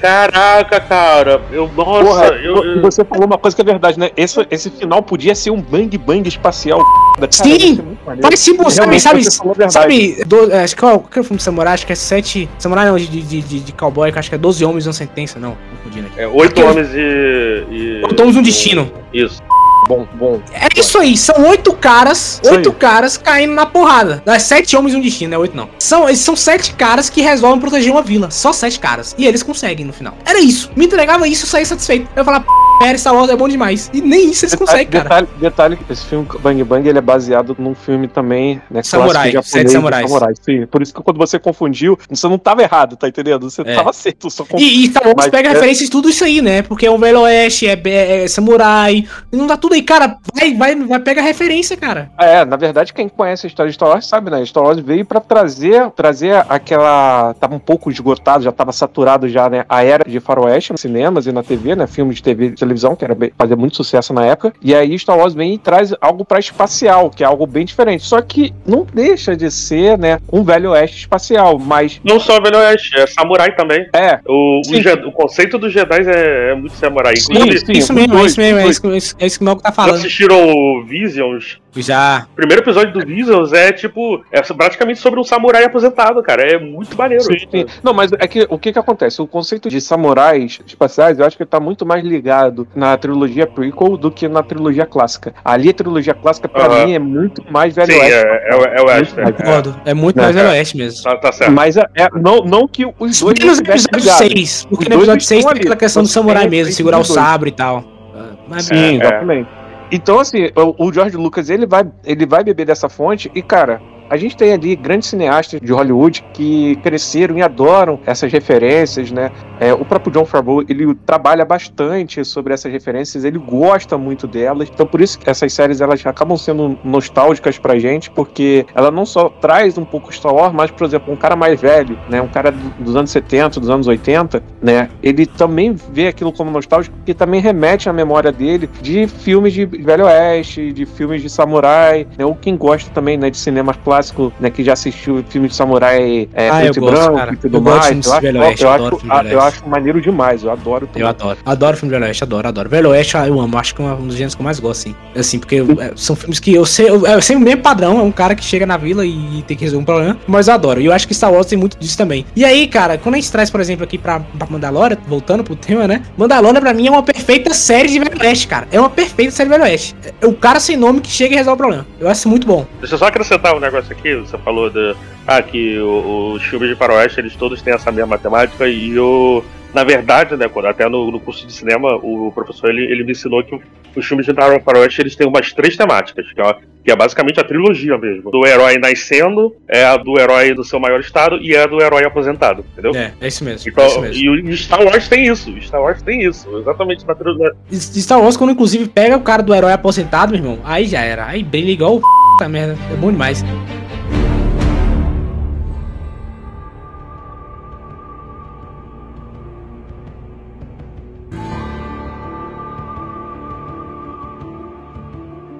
Caraca, cara. Eu, nossa, Porra, eu, e eu- você falou uma coisa que é verdade, né? Esse, esse final podia ser um bang bang espacial. Cara, Sim! muito maneiro. Faz tipo, sabe, sabe, sabe, do, é, acho que qual, qual é o filme de samurai? Acho que é sete. Samurai não, de, de, de, de cowboy, que acho que é 12 homens e uma sentença, não, confundindo aqui. é, oito Aquele- homens e. e Oito homens e um destino. Isso. Bom, bom. É isso aí, são oito caras, oito caras caindo na porrada. Não é sete homens e um destino, é oito não. São, eles são sete caras que resolvem proteger uma vila. Só sete caras. E eles conseguem no final. Era isso. Me entregava isso e saía satisfeito. Eu falava, p, Star Wars é bom demais. E nem isso eles conseguem, cara. Detalhe, detalhe, esse filme Bang Bang ele é baseado num filme também, né? Samurai, clássico Sete Samurais. Sim, por isso que quando você confundiu, você não tava errado, tá entendendo? Você É. tava certo, só confundiu. E, e Star Wars Mas pega é- referências de tudo isso aí, né? Porque é um Velho Oeste, é, é- é samurai. Não dá tudo aí, cara. Vai, vai, vai pegar referência, cara. É, na verdade, quem conhece a história de Star Wars sabe, né? Star Wars veio pra trazer, trazer aquela. Tava um pouco esgotado, já tava saturado já, né? A era de faroeste nos cinemas e na TV, né? Filmes de TV televisão, que era bem, fazia muito sucesso na época. E aí Star Wars vem e traz algo pra espacial, que é algo bem diferente. Só que não deixa de ser, né? Um velho oeste espacial, mas Não só Velho Oeste, é samurai também. é. O, o, o conceito dos Jedi é, é muito samurai. Sim, sim. isso mesmo, é dois, isso mesmo, é isso, que- é isso, é isso que o Malco tá já falando. assistiram o Visions? Já. O primeiro episódio do Visions é tipo. É praticamente sobre um samurai aposentado, cara. É muito maneiro. Sim, sim. Não, mas é que o que que acontece? O conceito de samurais espaciais, eu acho que ele tá muito mais ligado na trilogia prequel do que na trilogia clássica. Ali a trilogia clássica, pra mim, é muito mais velho Sim, oeste. é, é, o- é o Western. Muito É, Concordo. É muito É, mais. Velho Oeste mesmo. tá, tá certo. Mas é, é- não, não que os dois tivessem episódio brigado. 6, porque no episódio 6 estão tem aquela questão do samurai mesmo, segurar o sabre e tal. Ah, Mas Sim, É, exatamente. Então, assim, o, o George Lucas, ele vai, ele vai beber dessa fonte e, cara, a gente tem ali grandes cineastas de Hollywood que cresceram e adoram essas referências, né? É, o próprio John Favreau, ele trabalha bastante sobre essas referências, ele gosta muito delas. Então, por isso que essas séries, elas acabam sendo nostálgicas pra gente, porque ela não só traz um pouco Star Wars, mas, por exemplo, um cara mais velho, né? Um cara do- dos anos 70, dos anos 80, né? Ele também vê aquilo como nostálgico, porque também remete à memória dele de filmes de Velho Oeste, de filmes de samurai, né? Ou quem gosta também, né, de cinema clássico, né, que já assistiu filmes de samurai é, Ah, eu preto e branco cara. e tudo Eu mais. Eu acho, Velho Oeste, eu acho, filme eu acho maneiro demais, eu adoro também. Eu adoro. Adoro filme de Velho Oeste, adoro, adoro. Velho Oeste eu amo, acho que é um dos gêneros que eu mais gosto, assim. Assim, porque é, são filmes que eu sei, eu, é sempre o mesmo padrão, é um cara que chega na vila e tem que resolver um problema, mas eu adoro. E eu acho que Star Wars tem muito disso também. E aí, cara, quando a gente traz, por exemplo, aqui pra, pra Mandalorian, voltando pro tema, né? Mandalorian pra mim é uma perfeita série de Velho Oeste, cara. É uma perfeita série de Velho Oeste. É o cara sem nome que chega e resolve o problema. Eu acho muito bom. Deixa eu só acrescentar um negócio aqui. Você falou de, ah, que o- os filmes de faroeste, eles todos têm essa mesma temática e eu, na verdade, né, quando, até no, no curso de cinema, o professor, ele, ele me ensinou que os filmes de faroeste, eles têm umas três temáticas, que é, que é basicamente a trilogia mesmo. Do herói nascendo, é a do herói do seu maior estado e é a do herói aposentado, entendeu? É, é isso mesmo. Então, é isso mesmo. e o Star Wars tem isso, Star Wars tem isso, exatamente na trilogia. Star Wars, quando inclusive pega o cara do herói aposentado, meu irmão, aí já era. Aí brilha igual o p merda. É bom demais.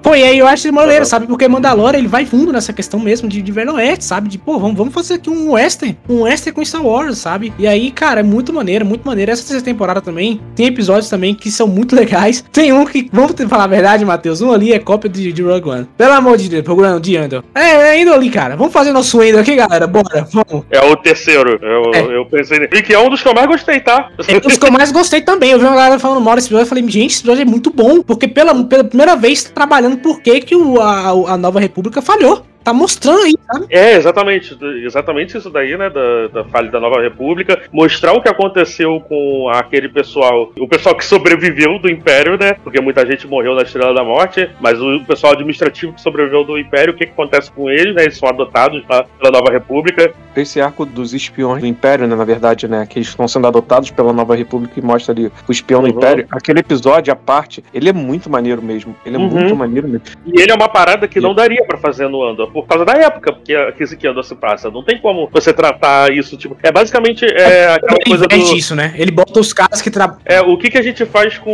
Pô, e aí eu acho maneiro, sabe? Porque Mandalorian, ele vai fundo nessa questão mesmo de, de Velho Oeste, sabe? De, pô, vamos, vamos fazer aqui um western, um western com Star Wars, sabe? E aí, cara, é muito maneiro, muito maneiro. Essa terceira temporada também, tem episódios também que são muito legais. Tem um que, vamos falar a verdade, Matheus, um ali é cópia de, de Rogue One. Pelo amor de Deus, procurando de Andor. É, é Andor ali, cara. Vamos fazer nosso Andor aqui, galera, bora, vamos. É o terceiro, eu, É. eu pensei. E que é um dos que eu mais gostei, tá? É os que eu mais gostei também. Eu vi uma galera falando mal desse episódio. Eu falei, gente, esse episódio é muito bom. Porque pela, pela primeira vez tá trabalhando por que, que o, a, a Nova República falhou. Tá mostrando aí, sabe? É, exatamente. Exatamente isso daí, né? Da, da falha da Nova República. Mostrar o que aconteceu com aquele pessoal. O pessoal que sobreviveu do Império, né? Porque muita gente morreu na Estrela da Morte. Mas o pessoal administrativo que sobreviveu do Império, o que, que acontece com eles, né? Eles são adotados tá, pela Nova República. Esse arco dos espiões do Império, né, na verdade, né, que eles estão sendo adotados pela Nova República e mostra ali o espião do Uhum. Império, aquele episódio à parte, ele é muito maneiro mesmo. Ele é Uhum. muito maneiro mesmo. E ele é uma parada que não daria pra fazer no Andor, por causa da época que, que esse que Andor se passa. Não tem como você tratar isso, tipo. É basicamente é, aquela Ele coisa do. inverte isso, né? Ele bota os caras que trabalham. É, o que, que a gente faz com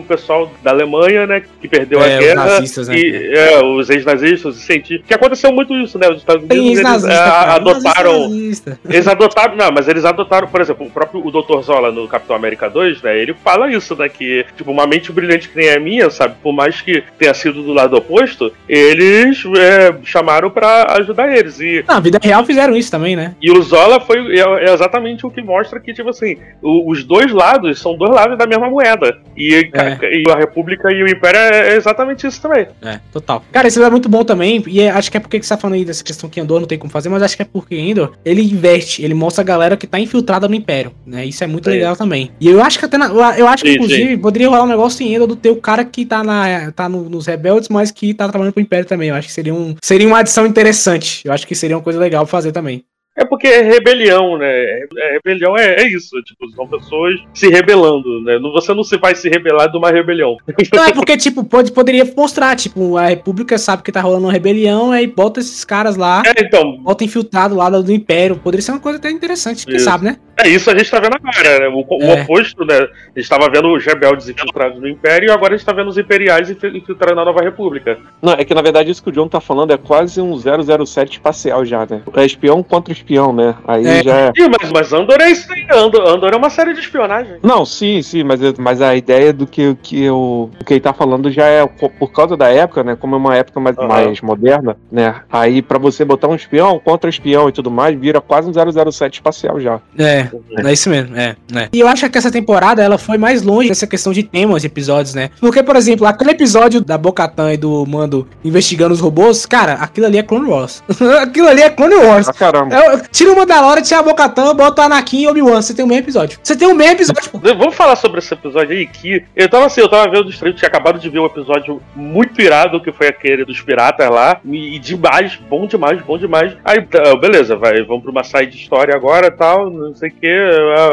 o pessoal da Alemanha, né, que perdeu É, a os guerra, nazistas, né? e, é, os ex-nazistas, os cientistas, que aconteceu muito isso, né, os Estados Unidos, eles é, adotaram, Nazista. eles adotaram, não, mas eles adotaram, por exemplo, o próprio o Dr. Zola no Capitão América 2, né, ele fala isso, né, que, tipo, uma mente brilhante que nem a minha, sabe, por mais que tenha sido do lado oposto, eles é, chamaram pra ajudar eles, e Na vida real fizeram isso também, né? e o Zola foi é, é exatamente o que mostra que, tipo assim, o- os dois lados são dois lados da mesma moeda. E, É. e a República e o Império é, é exatamente isso também. É, total. Cara, esse é muito bom também, e é- acho que é porque que você tá falando aí dessa questão que Andor não tem como fazer, mas acho que é porque Endor, ele investe, ele mostra a galera que tá infiltrada no Império, né? Isso é muito Sim. legal também. E eu acho que até, na- eu acho que Sim, inclusive poderia rolar um negócio em Endor do teu cara que tá, na, tá no- nos rebeldes, mas que tá trabalhando pro Império também. Eu acho que seria, um, seria uma adição interessante. Eu acho que seria uma coisa legal fazer também. É porque é rebelião, né? É, rebelião é, é isso. Tipo, são pessoas se rebelando, né? Você não se vai se rebelar de uma rebelião. Não, é porque, tipo, pode, poderia mostrar, tipo, a República sabe que tá rolando uma rebelião, aí bota esses caras lá, É, então, bota infiltrado lá do Império. Poderia ser uma coisa até interessante, quem Isso. sabe, né? é isso a gente tá vendo agora, né? O, o É. oposto, né? A gente tava vendo os rebeldes infiltrados no Império e agora a gente tá vendo os imperiais infi- infiltrando na Nova República. Não, é que na verdade isso que o John tá falando é quase um 007 espacial já, né? É espião contra espião. Espião, né? Aí É. já é. Ih, mas, mas Andor é isso aí. Andor, Andor é uma série de espionagem. Não, sim, sim, mas, mas a ideia do que, que, eu, o que ele tá falando já é po- por causa da época, né? Como é uma época mais, Aham. mais moderna, né? Aí pra você botar um espião contra espião e tudo mais, vira quase um 007 espacial já. É, é isso mesmo, é, é. E eu acho que essa temporada ela foi mais longe dessa questão de temas de episódios, né? Porque, por exemplo, aquele episódio da Bocatan e do Mando investigando os robôs, cara, aquilo ali é Clone Wars. aquilo ali é Clone Wars. Ah, caramba. Eu- tira o Mandalorian, tira a Bocatan, bota o Anakin e Obi-Wan, você tem o mesmo episódio. Você tem o mesmo episódio, pô. Vamos falar sobre esse episódio aí, que eu tava assim, eu tava vendo o stream, tinha acabado de ver um episódio muito irado, que foi aquele dos piratas lá, e, e demais, bom demais, bom demais. Aí, tá, beleza, vai, vamos pra uma side história agora tal, não sei o que,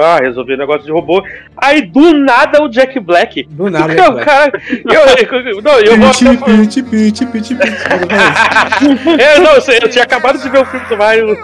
ah, resolvi o negócio de robô. Aí, do nada, o Jack Black. Do nada, o Black. cara, eu, eu- não, eu vou até falar- Pit, pit, pit, pit. é, não, eu, sei, eu tinha acabado de ver o filme do Mario.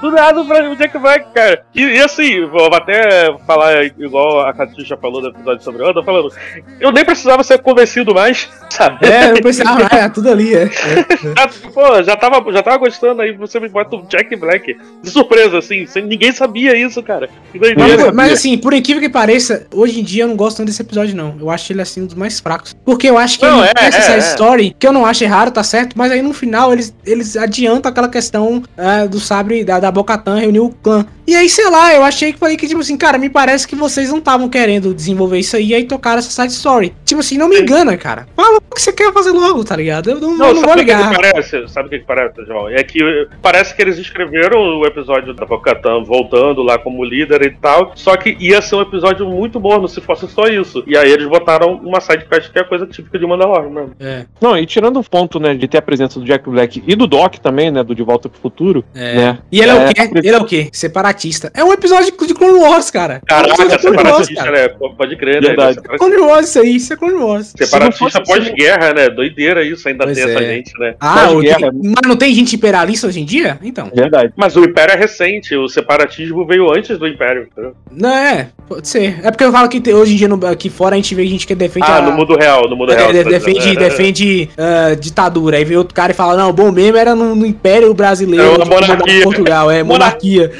Do nada pra o Jack Black, cara. E, e assim, vou até falar igual a Catixa falou no episódio sobre o falando. Eu nem precisava ser convencido mais, sabe? É, eu pensei, ah, é tudo ali, é. Já, pô, já tava, já tava gostando aí, você me bota o Jack Black. De surpresa, assim, sem, ninguém sabia isso, cara. Mas, doideira. mas, assim, por incrível que pareça, hoje em dia eu não gosto tanto desse episódio, não. Eu acho ele assim um dos mais fracos. Porque eu acho que Não, ele é, essa é, é. story, que eu não acho errado, tá certo? Mas aí no final eles, eles adiantam aquela questão ah, do sabre da, da Bocatan reunir o clã. E aí, sei lá, eu achei que falei que, tipo assim, cara, me parece que vocês não estavam querendo desenvolver isso aí, e aí tocaram essa side story. Tipo assim, não me engana, cara. Fala o que você quer fazer logo, tá ligado? Eu não, Não, eu não vou sabe o que, ligar. que parece? Sabe o que, que parece, João? É que eh, parece que eles escreveram o episódio da Bocatan voltando lá como líder e tal, só que ia ser um episódio muito morno se fosse só isso. E aí eles botaram uma side quest que é coisa típica de Mandalorian mesmo. É, Não, e tirando o ponto, né, de ter a presença do Jack Black e do Doc também, né, do De Volta pro Futuro, é. né? E ele é, o É, quê? Ele é o quê? Separatista. É um episódio de Clone Wars, cara. É Caraca, Wars, separatista, cara. né? Pode crer, né? Verdade. Separatista- Clone Wars isso aí, isso é Clone Wars. Separatista pós-guerra, né? Doideira isso, ainda Pois tem essa é. gente, né? Ah, o- mas não tem gente imperialista hoje em dia? Então. Verdade. Mas o Império é recente, o separatismo veio antes do Império. entendeu? Não, é, pode ser. É porque eu falo que hoje em dia no- aqui fora a gente vê gente que defende Ah, a. no mundo real, no mundo é, real. de- tá defende, É, é. defende ah, ditadura. Aí vem outro cara e fala: Não, bom mesmo era no, no Império Brasileiro, É uma tipo, monarquia. Portugal, é monarquia.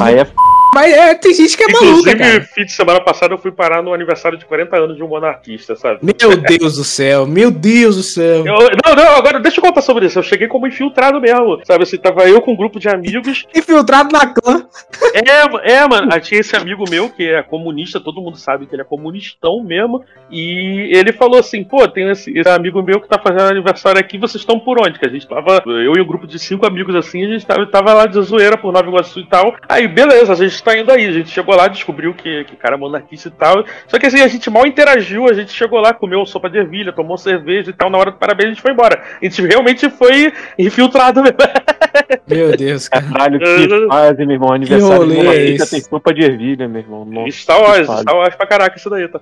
Aí é f... Mas é, tem gente que é maluca, Inclusive, fim de semana passada eu fui parar no aniversário de 40 anos de um monarquista, sabe? Meu Deus do céu, meu Deus do céu. Eu- não, não, agora deixa eu contar sobre isso. Eu cheguei como infiltrado mesmo, sabe? Assim, tava eu com um grupo de amigos. Infiltrado na clã. É, é, mano. Aí tinha esse amigo meu que é comunista, todo mundo sabe que ele é comunistão mesmo. E ele falou assim: pô, tem esse, esse amigo meu que tá fazendo aniversário aqui, vocês estão por onde? Que a gente tava, eu e um grupo de cinco amigos assim, a gente tava, tava lá de zoeira por Nova Iguaçu e tal. Aí, beleza, a gente tá indo aí. A gente chegou lá, descobriu que, que cara é monarquista e tal. Só que assim, a gente mal interagiu, a gente chegou lá, comeu sopa de ervilha, tomou cerveja e tal. Na hora do parabéns, a gente foi embora. A gente realmente foi infiltrado mesmo. Meu Deus, cara. caralho que fase, meu irmão. Aniversário rolê de é monarquista esse? tem sopa de ervilha, meu irmão. Nossa, Star Wars, que fase. Star Wars pra caraca isso daí, tá?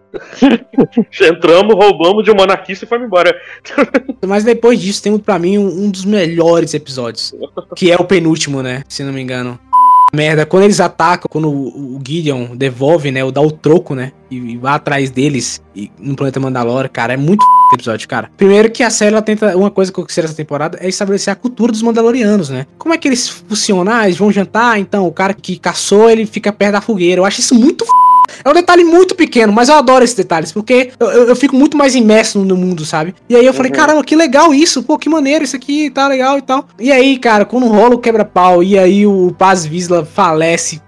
Entramos, roubamos de um monarquista e fomos embora. Mas depois disso tem pra mim um, um dos melhores episódios. Que é o penúltimo, né? Se não me engano. Merda, quando eles atacam, quando o, Gideon devolve, né? Ou dá o troco, né? E, vai atrás deles e, no planeta Mandalore, cara, é muito f... episódio, cara. Primeiro que a série ela tenta. Uma coisa que eu considero essa temporada é estabelecer a cultura dos Mandalorianos, né? Como é que eles funcionam? Ah, eles vão jantar, então o cara que caçou, ele fica perto da fogueira. Eu acho isso muito f... É um detalhe muito pequeno, mas eu adoro esses detalhes, porque eu, eu- eu fico muito mais imerso no mundo, sabe? E aí eu falei, Uhum. caramba, que legal isso, pô, que maneiro isso aqui, tá legal e tal. E aí, cara, quando rola o quebra-pau e aí o Paz Visla falece,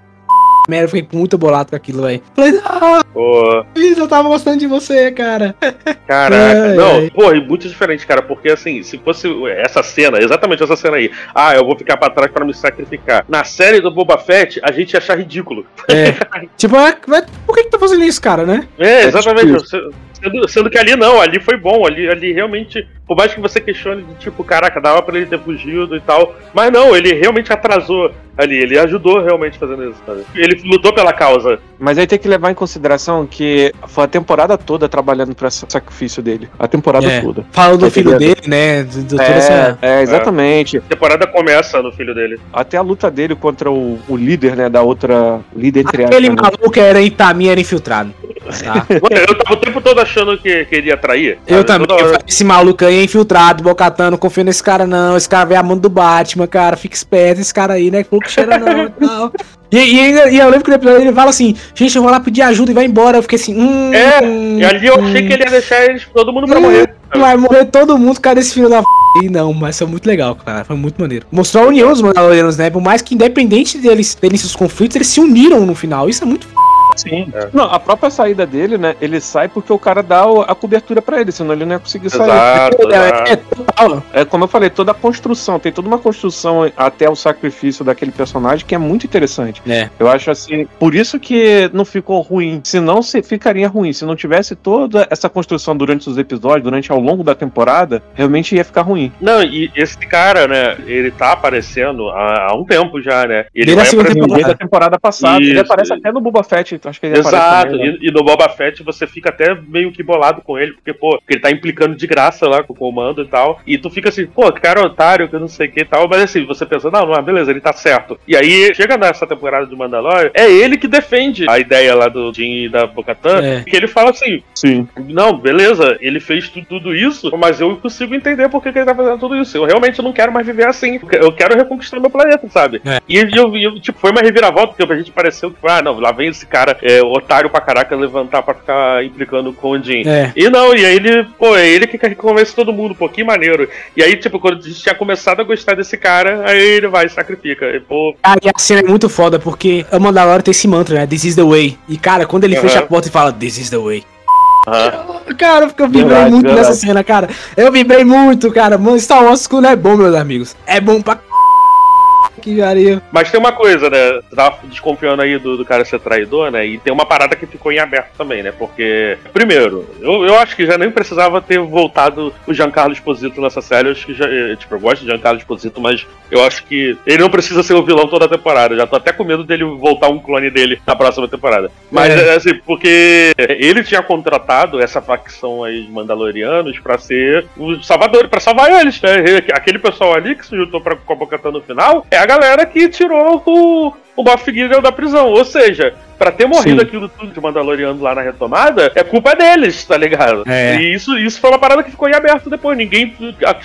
merda, eu fiquei muito bolado com aquilo, velho. Falei, ah, Pô, Visla, eu tava gostando de você, cara. caraca. Ai, não, ai. pô, e muito diferente, cara, porque assim, se fosse essa cena, exatamente essa cena aí, ah, eu vou ficar pra trás pra me sacrificar. Na série do Boba Fett, a gente ia achar ridículo. É. tipo, é, vai- por que que tá fazendo isso, cara, né? É, É exatamente. tipo Se- Sendo, sendo que ali não, ali foi bom, ali, ali realmente, por mais que você questione de tipo, caraca, dava pra ele ter fugido e tal, mas não, ele realmente atrasou ali, ele ajudou realmente fazendo isso, sabe? Ele lutou pela causa. Mas aí tem que levar em consideração que foi a temporada toda trabalhando pra esse sacrifício dele. A temporada É. toda. Fala do Tá filho dele, né? De toda essa... É, é, exatamente. A temporada começa no filho dele. Até a luta dele contra o, o líder, né, da outra líder entre Aquele aspas, né? maluco era Itami, era infiltrado. Tá. Eu tava o tempo todo achando que queria trair. Eu também. Hora- falei, Esse maluco aí é infiltrado, Bocatano, não confia nesse cara não. Esse cara vê a mão do Batman, cara. Fica esperto, esse cara aí, né? Que cheira não e. E, e, ainda- eu lembro que no episódio ele fala assim: gente, eu vou lá pedir ajuda e vai embora. Eu fiquei assim: hum. É, hum, E ali eu achei que ele ia deixar eles, todo mundo pra morrer. sabe? Vai morrer todo mundo, cara, esse filho da f. E não, mas foi muito legal, cara. Foi muito maneiro. Mostrou a união dos Mandalorianos, né? Por mais que, independente deles terem seus conflitos, eles se uniram no final. Isso é muito f. Sim. Não, a própria saída dele, né? Ele sai porque o cara dá o- a cobertura pra ele, senão ele não ia conseguir sair. Exato, É, exato. é total. É como eu falei, toda a construção, tem toda uma construção até o sacrifício daquele personagem que é muito interessante. É. Eu acho assim, por isso que não ficou ruim. Senão se ficaria ruim. Se não tivesse toda essa construção durante os episódios, durante ao longo da temporada, realmente ia ficar ruim. Não, e esse cara, né, ele tá aparecendo há, há um tempo já, né? Ele Desde a vai segunda aparecer- Desde a temporada passada. ele Isso. aparece até no Boba Fett, então acho que ele Exato, também, né? e, e no Boba Fett você fica até meio que bolado com ele, porque, pô, porque ele tá implicando de graça lá com o comando e tal, e tu fica assim, pô, que cara otário, que eu não sei o que e tal, mas assim, você pensa, não, não, beleza, ele tá certo. E aí, chega nessa temporada de Mandalorian, é ele que defende a ideia lá do Jin e da Bo-Katan, É. que ele fala assim, Sim. não, beleza, ele fez tu- tudo isso, mas eu consigo entender por que, que ele tá fazendo tudo isso. Eu realmente não quero mais viver assim. Eu quero reconquistar meu planeta, sabe? É. E eu, eu, tipo, foi uma reviravolta, porque a gente pareceu que, ah, não, lá vem esse cara é, otário pra caraca levantar pra ficar implicando com o Jin. É. E não, e aí ele, pô, é ele que convence todo mundo, pô, que maneiro. E aí, tipo, quando a gente tinha começado a gostar desse cara, aí ele vai e sacrifica. E, pô, Cara, e a cena é muito foda, porque a Mandalorian tem esse mantra, né? This is the way. E, cara, quando ele Aham. fecha a porta e fala, This is the way. aham. Cara, eu vibrei Verdade, muito verdade. nessa cena, cara. Eu vibrei muito, cara. Mano, Star Wars quando é bom, meus amigos. É bom pra. Que areia. Mas tem uma coisa, né? Você tava desconfiando aí do, do cara ser traidor, né? E tem uma parada que ficou em aberto também, né? Porque, primeiro, eu, eu acho que já nem precisava ter voltado o Giancarlo Esposito nessa série. Eu acho que já. eh, Tipo, eu gosto de Giancarlo Esposito, mas eu acho que ele não precisa ser o vilão toda a temporada. Eu já tô até com medo dele voltar um clone dele na próxima temporada. Mas, É. assim, porque ele tinha contratado essa facção aí de Mandalorianos pra ser os salvadores, pra salvar eles, né? Aquele pessoal ali que se juntou pra com a Bocatã no final é a galera que tirou o, o Moff Gideon da prisão. Ou seja, pra ter morrido Sim. aquilo tudo de Mandaloriano lá na retomada, é culpa deles, tá ligado? É. E isso, isso foi uma parada que ficou em aberto depois. Ninguém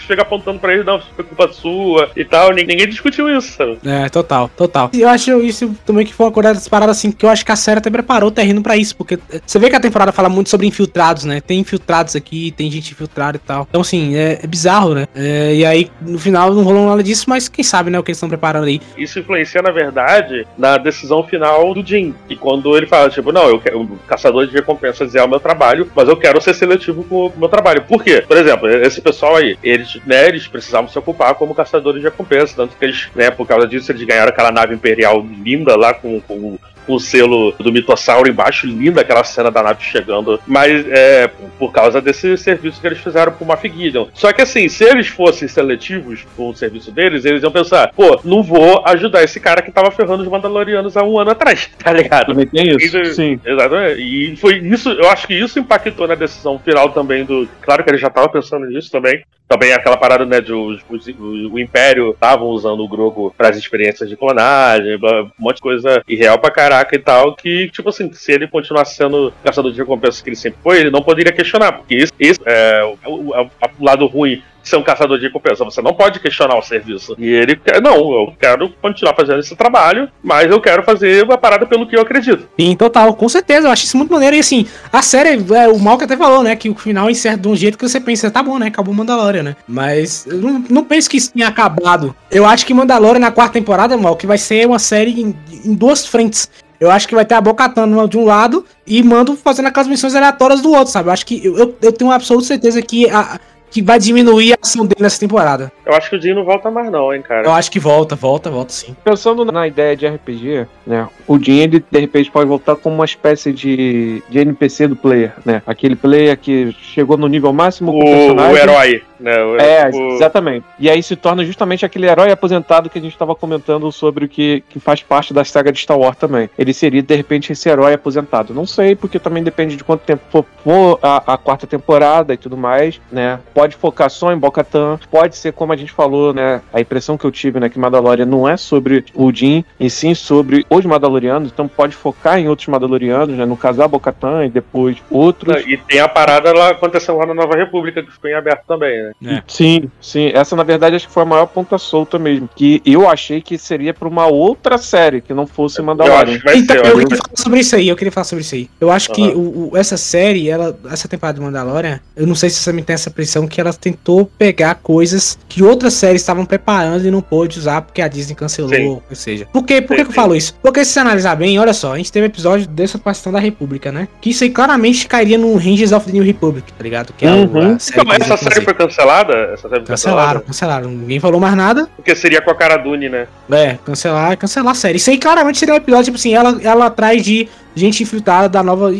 chega apontando pra ele, não, isso foi culpa sua e tal. Ninguém discutiu isso, sabe? É, total, total. E eu acho isso também que foi uma coisa das paradas assim, que eu acho que a série até preparou o terreno pra isso, porque eh, você vê que a temporada fala muito sobre infiltrados, né? Tem infiltrados aqui, tem gente infiltrada e tal. Então, assim, é, é bizarro, né? É, e aí, no final, não rolou nada disso, mas quem sabe, né, o que eles estão preparando aí. Isso influencia, na verdade, na decisão final do Jim. E quando ele fala, tipo, não, eu quero, o caçador de recompensas é o meu trabalho, mas eu quero ser seletivo com o meu trabalho. Por quê? Por exemplo, esse pessoal aí, eles, né, eles precisavam se ocupar como caçadores de recompensas, tanto que eles, né, por causa disso, eles ganharam aquela nave imperial linda lá com, com o selo do mitossauro embaixo, linda aquela cena da nave chegando, mas é por causa desse serviço que eeles fizeram pro Moff Gideon. Só que assim, se eles fossem seletivos com o serviço deles, eles iam pensar, pô, não vou ajudar esse cara que tava ferrando os Mandalorianos há um ano atrás, tá ligado? Também tem isso? Isso- Sim. Exatamente. E foi isso, eu acho que isso impactou na decisão final também do. Claro que ele já tava pensando nisso também. Também aquela parada, né, de os, os- o, Império estavam usando o Grogu para as experiências de clonagem, blá, um monte de coisa irreal pra caraca e tal, que, tipo assim, se ele continuasse sendo caçador de recompensas que ele sempre foi, ele não poderia questionar, porque esse, é o, o- o- o lado ruim ser um caçador de recompensa. Você não pode questionar o serviço. E ele quer, não, eu quero continuar fazendo esse trabalho, mas eu quero fazer uma parada pelo que eu acredito. Sim, total, com certeza, eu acho isso muito maneiro. E assim, a série, é, o Malk até falou, né, que o final encerra de um jeito que você pensa, tá bom, né, acabou Mandalorian, né? Mas eu não, não penso que isso tenha acabado. Eu acho que Mandalorian na quarta temporada, Malk, vai ser uma série em, em duas frentes. Eu acho que vai ter a Bocatana de um lado e Mando fazendo aquelas missões aleatórias do outro, sabe? Eu acho que eu, eu, eu tenho absoluta certeza que, a, que vai diminuir a ação dele nessa temporada. Eu acho que o Jim não volta mais, não, hein, cara. Eu acho que volta, volta, volta sim. Pensando na ideia de RPG, né? O Jin, ele de repente pode voltar como uma espécie de, de NPC do player, né? Aquele player que chegou no nível máximo o O, o herói, né? O- É, o- exatamente. E aí se torna justamente aquele herói aposentado que a gente estava comentando sobre o que, que faz parte da saga de Star Wars também. Ele seria, de repente, esse herói aposentado. Não sei, porque também depende de quanto tempo for, for a, a quarta temporada e tudo mais, né? Pode focar só em Bo-Katan, pode ser como a gente falou, né? A impressão que eu tive, né, que Mandalorian não é sobre o Din, e sim sobre os Mandalorianos, então pode focar em outros Mandalorianos, né? No caso a Bo-Katan e depois outros. E tem a parada lá acontecendo lá na Nova República, que ficou em aberto também, né? Sim, sim. Essa, na verdade, acho que foi a maior ponta solta mesmo. Que eu achei que seria pra uma outra série, que não fosse Eu Mandalorian. que vai então, ser. eu eu queria falar sobre isso aí, eu queria falar sobre isso aí. Eu acho que Aham. o, o- essa série, ela, essa temporada do Mandalorian, eu não sei se você também tem essa impressão que ela tentou pegar coisas que outras séries estavam preparando e não pôde usar porque a Disney cancelou, Sim. ou seja. Por, quê? Por que, Sim, que eu sim. falo isso? Porque se você analisar bem, olha só, a gente teve episódio dessa questão da República, né? Que isso aí claramente cairia no Rangers of the New Republic, tá ligado? Que é o- Uhum. a série Então, que eles essa série foi cancelada? Essa série foi Cancelaram, cancelaram. Ninguém falou mais nada. Porque seria com a cara Dune, né? É, cancelar, cancelar a série. Isso aí claramente seria um episódio, tipo assim, ela, ela atrás de gente infiltrada da nova.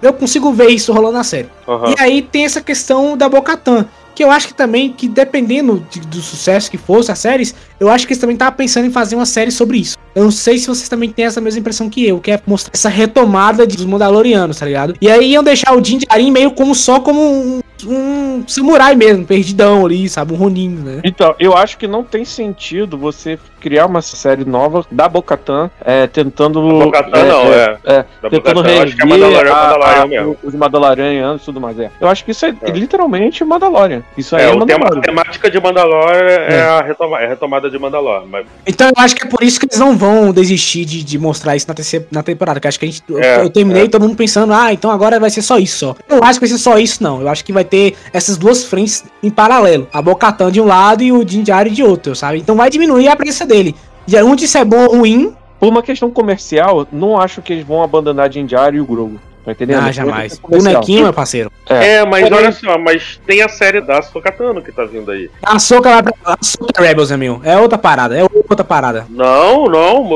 Eu consigo ver isso rolando na série. Aham. E aí tem essa questão da Bocatan. Que eu acho que também, que dependendo de- do sucesso que fosse as séries, eu acho que eles também estavam pensando em fazer uma série sobre isso. Eu não sei se vocês também têm essa mesma impressão que eu, que é mostrar essa retomada dos Mandalorianos, tá ligado? E aí iam deixar o Din Djarin meio como só como um, um samurai mesmo, perdidão ali, sabe? Um Ronin, né? Então, eu acho que não tem sentido você criar uma série nova da Bocatan é, tentando. Bocatan é, não, é, é. é, Da tentando é reerguer Mandalorian, Mandalorian os Mandalorianos e tudo mais. É. Eu acho que isso é, É. literalmente Mandalorian. Isso aí É, é, o tema, a Mandalorian. temática de Mandalor é, a retoma, é a retomada de Mandalor. Mas Então eu acho que é por isso que eles não vão desistir de, de mostrar isso na, terceira, na temporada. Que eu acho que a gente. eu- É, eu terminei é. todo mundo pensando, ah, então agora vai ser só isso só. Eu não acho que vai ser só isso, não. Eu acho que vai ter essas duas frentes em paralelo. A Bocatan de um lado e o Din Djarin de outro, sabe? Então vai diminuir a presença dele. E onde isso é bom ou ruim, Por uma questão comercial, não acho que eles vão abandonar Din Djarin e o Grogu. Tá entendendo? ah, jamais. comercial. Bonequinho, meu parceiro. É. É, mas Porém- olha só, mas tem a série da Sokatano que tá vindo aí. A Soca vai pra. A Soca Rebels, é meu. É outra parada. É outra parada. Não, não,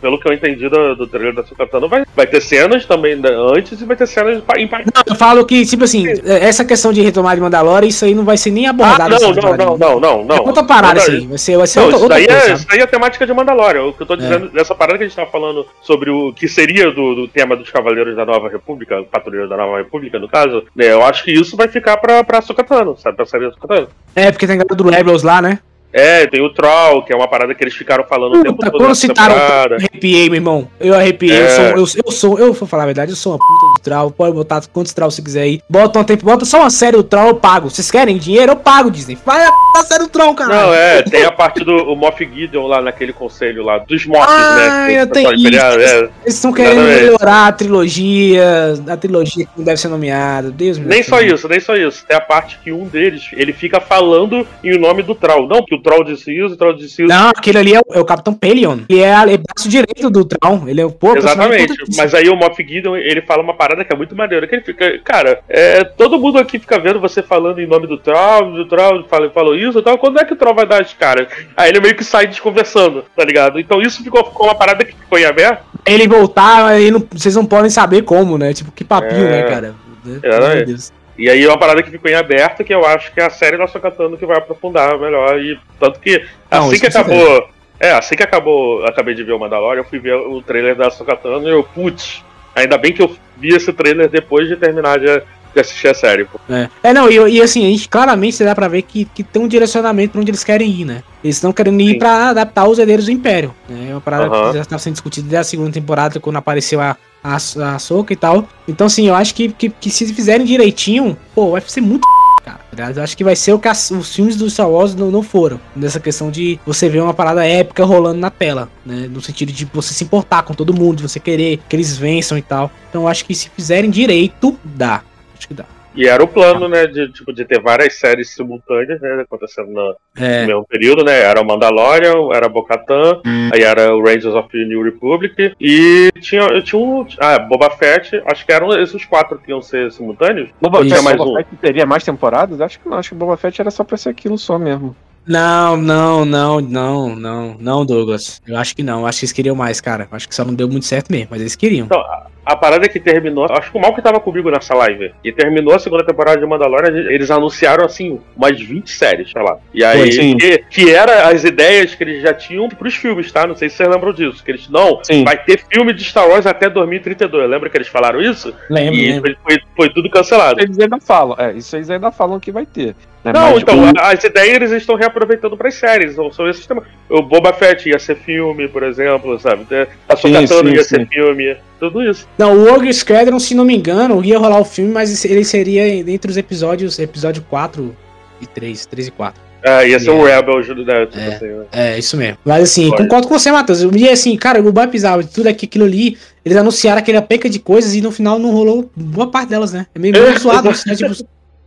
pelo que eu entendi do, do trailer da Sokatano, vai, vai ter cenas também da- antes e vai ter cenas em pa- Não, eu falo que, tipo assim, essa questão de retomar de Mandalorian, isso aí não vai ser nem Ah, abordado. não, nessa não, temporada. não, não, não, não. É outra parada Não, isso aí. Vai ser, vai ser Não, outra, isso, outra daí coisa. é, isso daí é a temática de Mandalorian. O que eu tô dizendo, dessa parada que a gente tava falando sobre o que seria do, do tema dos Cavaleiros da Nova República, Patrulheiros da Nova República, no caso, né, eu acho que isso vai ficar pra, pra Sokatano, sabe? Pra série Sokatano. É, porque tem galera do Rebels lá, né? É, tem o Troll, que é uma parada que eles ficaram falando o tempo Puta, todo quando citaram temporada. eu arrepiei, meu irmão. Eu arrepiei. Eu, É. sou, eu, eu sou, eu vou falar a verdade, eu sou uma puta de Troll. Pode botar quantos Troll você quiser aí. Bota um tempo, bota só uma série do Troll, eu pago. Vocês querem dinheiro? Eu pago, Disney. Vai a p série do Troll, cara. Não, é, tem a parte do Moff Gideon lá naquele conselho lá, dos Moffs, Ah, né? ainda que o tem pessoal imperial, isso. é. Eles estão querendo Exatamente. melhorar a trilogia, a trilogia que não deve ser nomeada. Deus me Nem livre. só isso, nem só isso. Tem a parte que um deles, ele fica falando em o nome do Troll. Não, que o Troll disse isso, o Troll disse isso. Não, aquele ali é o, é o Capitão Pelion. Ele é, é braço direito do Troll. Ele é o pô, Exatamente, mas aí o Moff Gideon, ele fala uma parada que é muito maneira, que ele fica, cara, é, todo mundo aqui fica vendo você falando em nome do Troll, do Troll, fala, falou isso e tal, quando é que o Troll vai dar as caras? Aí ele meio que sai desconversando, tá ligado? Então isso ficou, ficou uma parada que ficou em aberto, ele voltar, aí não- vocês não podem saber como, né? Tipo, que papinho, É. né, cara? Exatamente. E aí é uma parada que ficou em aberto, que eu acho que é a série da Sokatano que vai aprofundar melhor, e tanto que Não, assim que acabou... É, assim que acabou, acabei de ver o Mandalorian, eu fui ver o trailer da Sokatano e eu, putz, ainda bem que eu vi esse trailer depois de terminar de, de assistir a série, pô. É, é não, e, e assim, a gente claramente dá pra ver que, que tem um direcionamento pra onde eles querem ir, né? Eles estão querendo ir Sim. pra adaptar os herdeiros do Império. Né? É uma parada Aham. que já estava sendo discutida desde a segunda temporada, quando apareceu a, a, a Soca e tal. Então, assim, eu acho que, que, que se fizerem direitinho, pô, vai ser muito cara. tá? Eu acho que vai ser o que as- os filmes do Star Wars não, não foram. Nessa questão de você ver uma parada épica rolando na tela, né? No sentido de você se importar com todo mundo, você querer que eles vençam e tal. Então eu acho que se fizerem direito, dá. Acho que dá. E era o plano, né, de, tipo, de ter várias séries simultâneas, né, acontecendo no, É. mesmo período, né, era o Mandalorian, era Bo-Katan, aí era o Rangers of the New Republic, e tinha, tinha um, ah, Boba Fett, acho que eram esses quatro que iam ser simultâneos. Boba. Fett, mais Boba um. Fett teria mais temporadas? Acho que não. Acho que Boba Fett era só pra ser aquilo só mesmo. Não, não, não, não, não, não, Douglas. Eu acho que não. Eu acho que eles queriam mais, cara. Eu acho que só não deu muito certo mesmo, mas eles queriam. Então, a parada que terminou, acho que o mal que tava comigo nessa live, e terminou a segunda temporada de Mandalorian, eles anunciaram assim, umas 20 séries, sei lá. E aí, sim. que, que era as ideias que eles já tinham pros filmes, tá? Não sei se vocês lembram disso. Que eles, não, Sim. vai ter filme de Star Wars até 2032. Lembra que eles falaram isso? Lembro, e lembro. foi, foi, tudo cancelado. Eles ainda falam, é, isso eles ainda falam que vai ter. né? Não, Mas então, o- as ideias eles estão reaproveitando pras séries. São, são esses temas. O Boba Fett ia ser filme, por exemplo, sabe? A Sim, Sokatano sim, ia sim. ser filme. Tudo isso. Não, o Rogue Squadron, se não me engano, ia rolar o filme, mas ele seria entre os episódios, episódio 4 e 3, 3 e 4. Ah, ia ser um Yeah. Rebel? Tipo É. assim, né? É, isso mesmo. Mas assim, Olha. concordo com você, Matheus. E assim, cara, o Bob Pizarro, tudo aqui, aquilo ali, eles anunciaram aquela peca de coisas e no final não rolou boa parte delas, né? É meio, meio É, zoado, né? Tipo,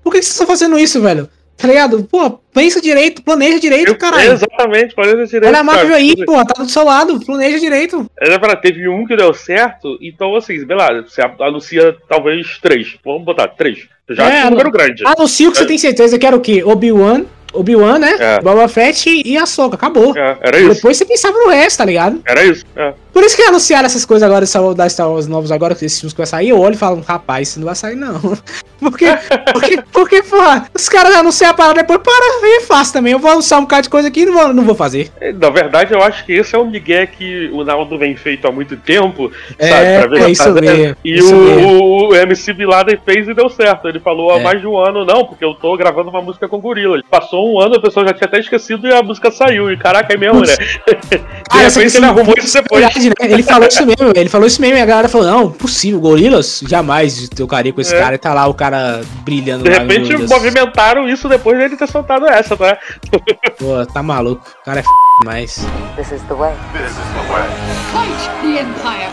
por que que vocês estão fazendo isso, velho? Tá ligado? Pô, pensa direito, planeja direito, caralho. Exatamente, planeja direito. Olha a aí, pô, tá do seu lado, planeja direito. É, pra- teve um que deu certo, então assim, beleza, você anuncia talvez três. Vamos botar três. Já É, acho um número grande. Anuncia que você É. tem certeza que era o quê? Obi-Wan, Obi-Wan, né? É. Boba Fett e a Soca, acabou. É, era isso. Depois você pensava no resto, tá ligado? Era isso. É. Por isso que anunciaram essas coisas agora da Star Wars novos agora, esses filmes que vai sair, eu olho e falo, rapaz, isso não vai sair não. Porque, porque, porque porra, os caras anunciam a parada depois, para, é fácil também, eu vou anunciar um bocado de coisa aqui e não vou, não vou fazer. Na verdade, eu acho que esse é o migué que o Naldo vem feito há muito tempo, É, sabe? é isso mesmo, E isso o, mesmo. o, MC Bin Laden fez e deu certo. Ele falou há É. mais de um ano, não, porque eu tô gravando uma música com gorila. Passou um ano, a pessoa já tinha até esquecido e a música saiu. E caraca, é mesmo, né? De Ah, essa repente ele arrumou isso depois. Verdade, né? Ele falou isso mesmo, ele falou isso mesmo e a galera falou, não, possível, gorilas, jamais tocaria com esse É. cara e tá lá o cara brilhando De repente movimentaram isso depois dele ter soltado essa, tá? Pô, tá maluco, o cara é f demais. This is the way. Fight the Empire!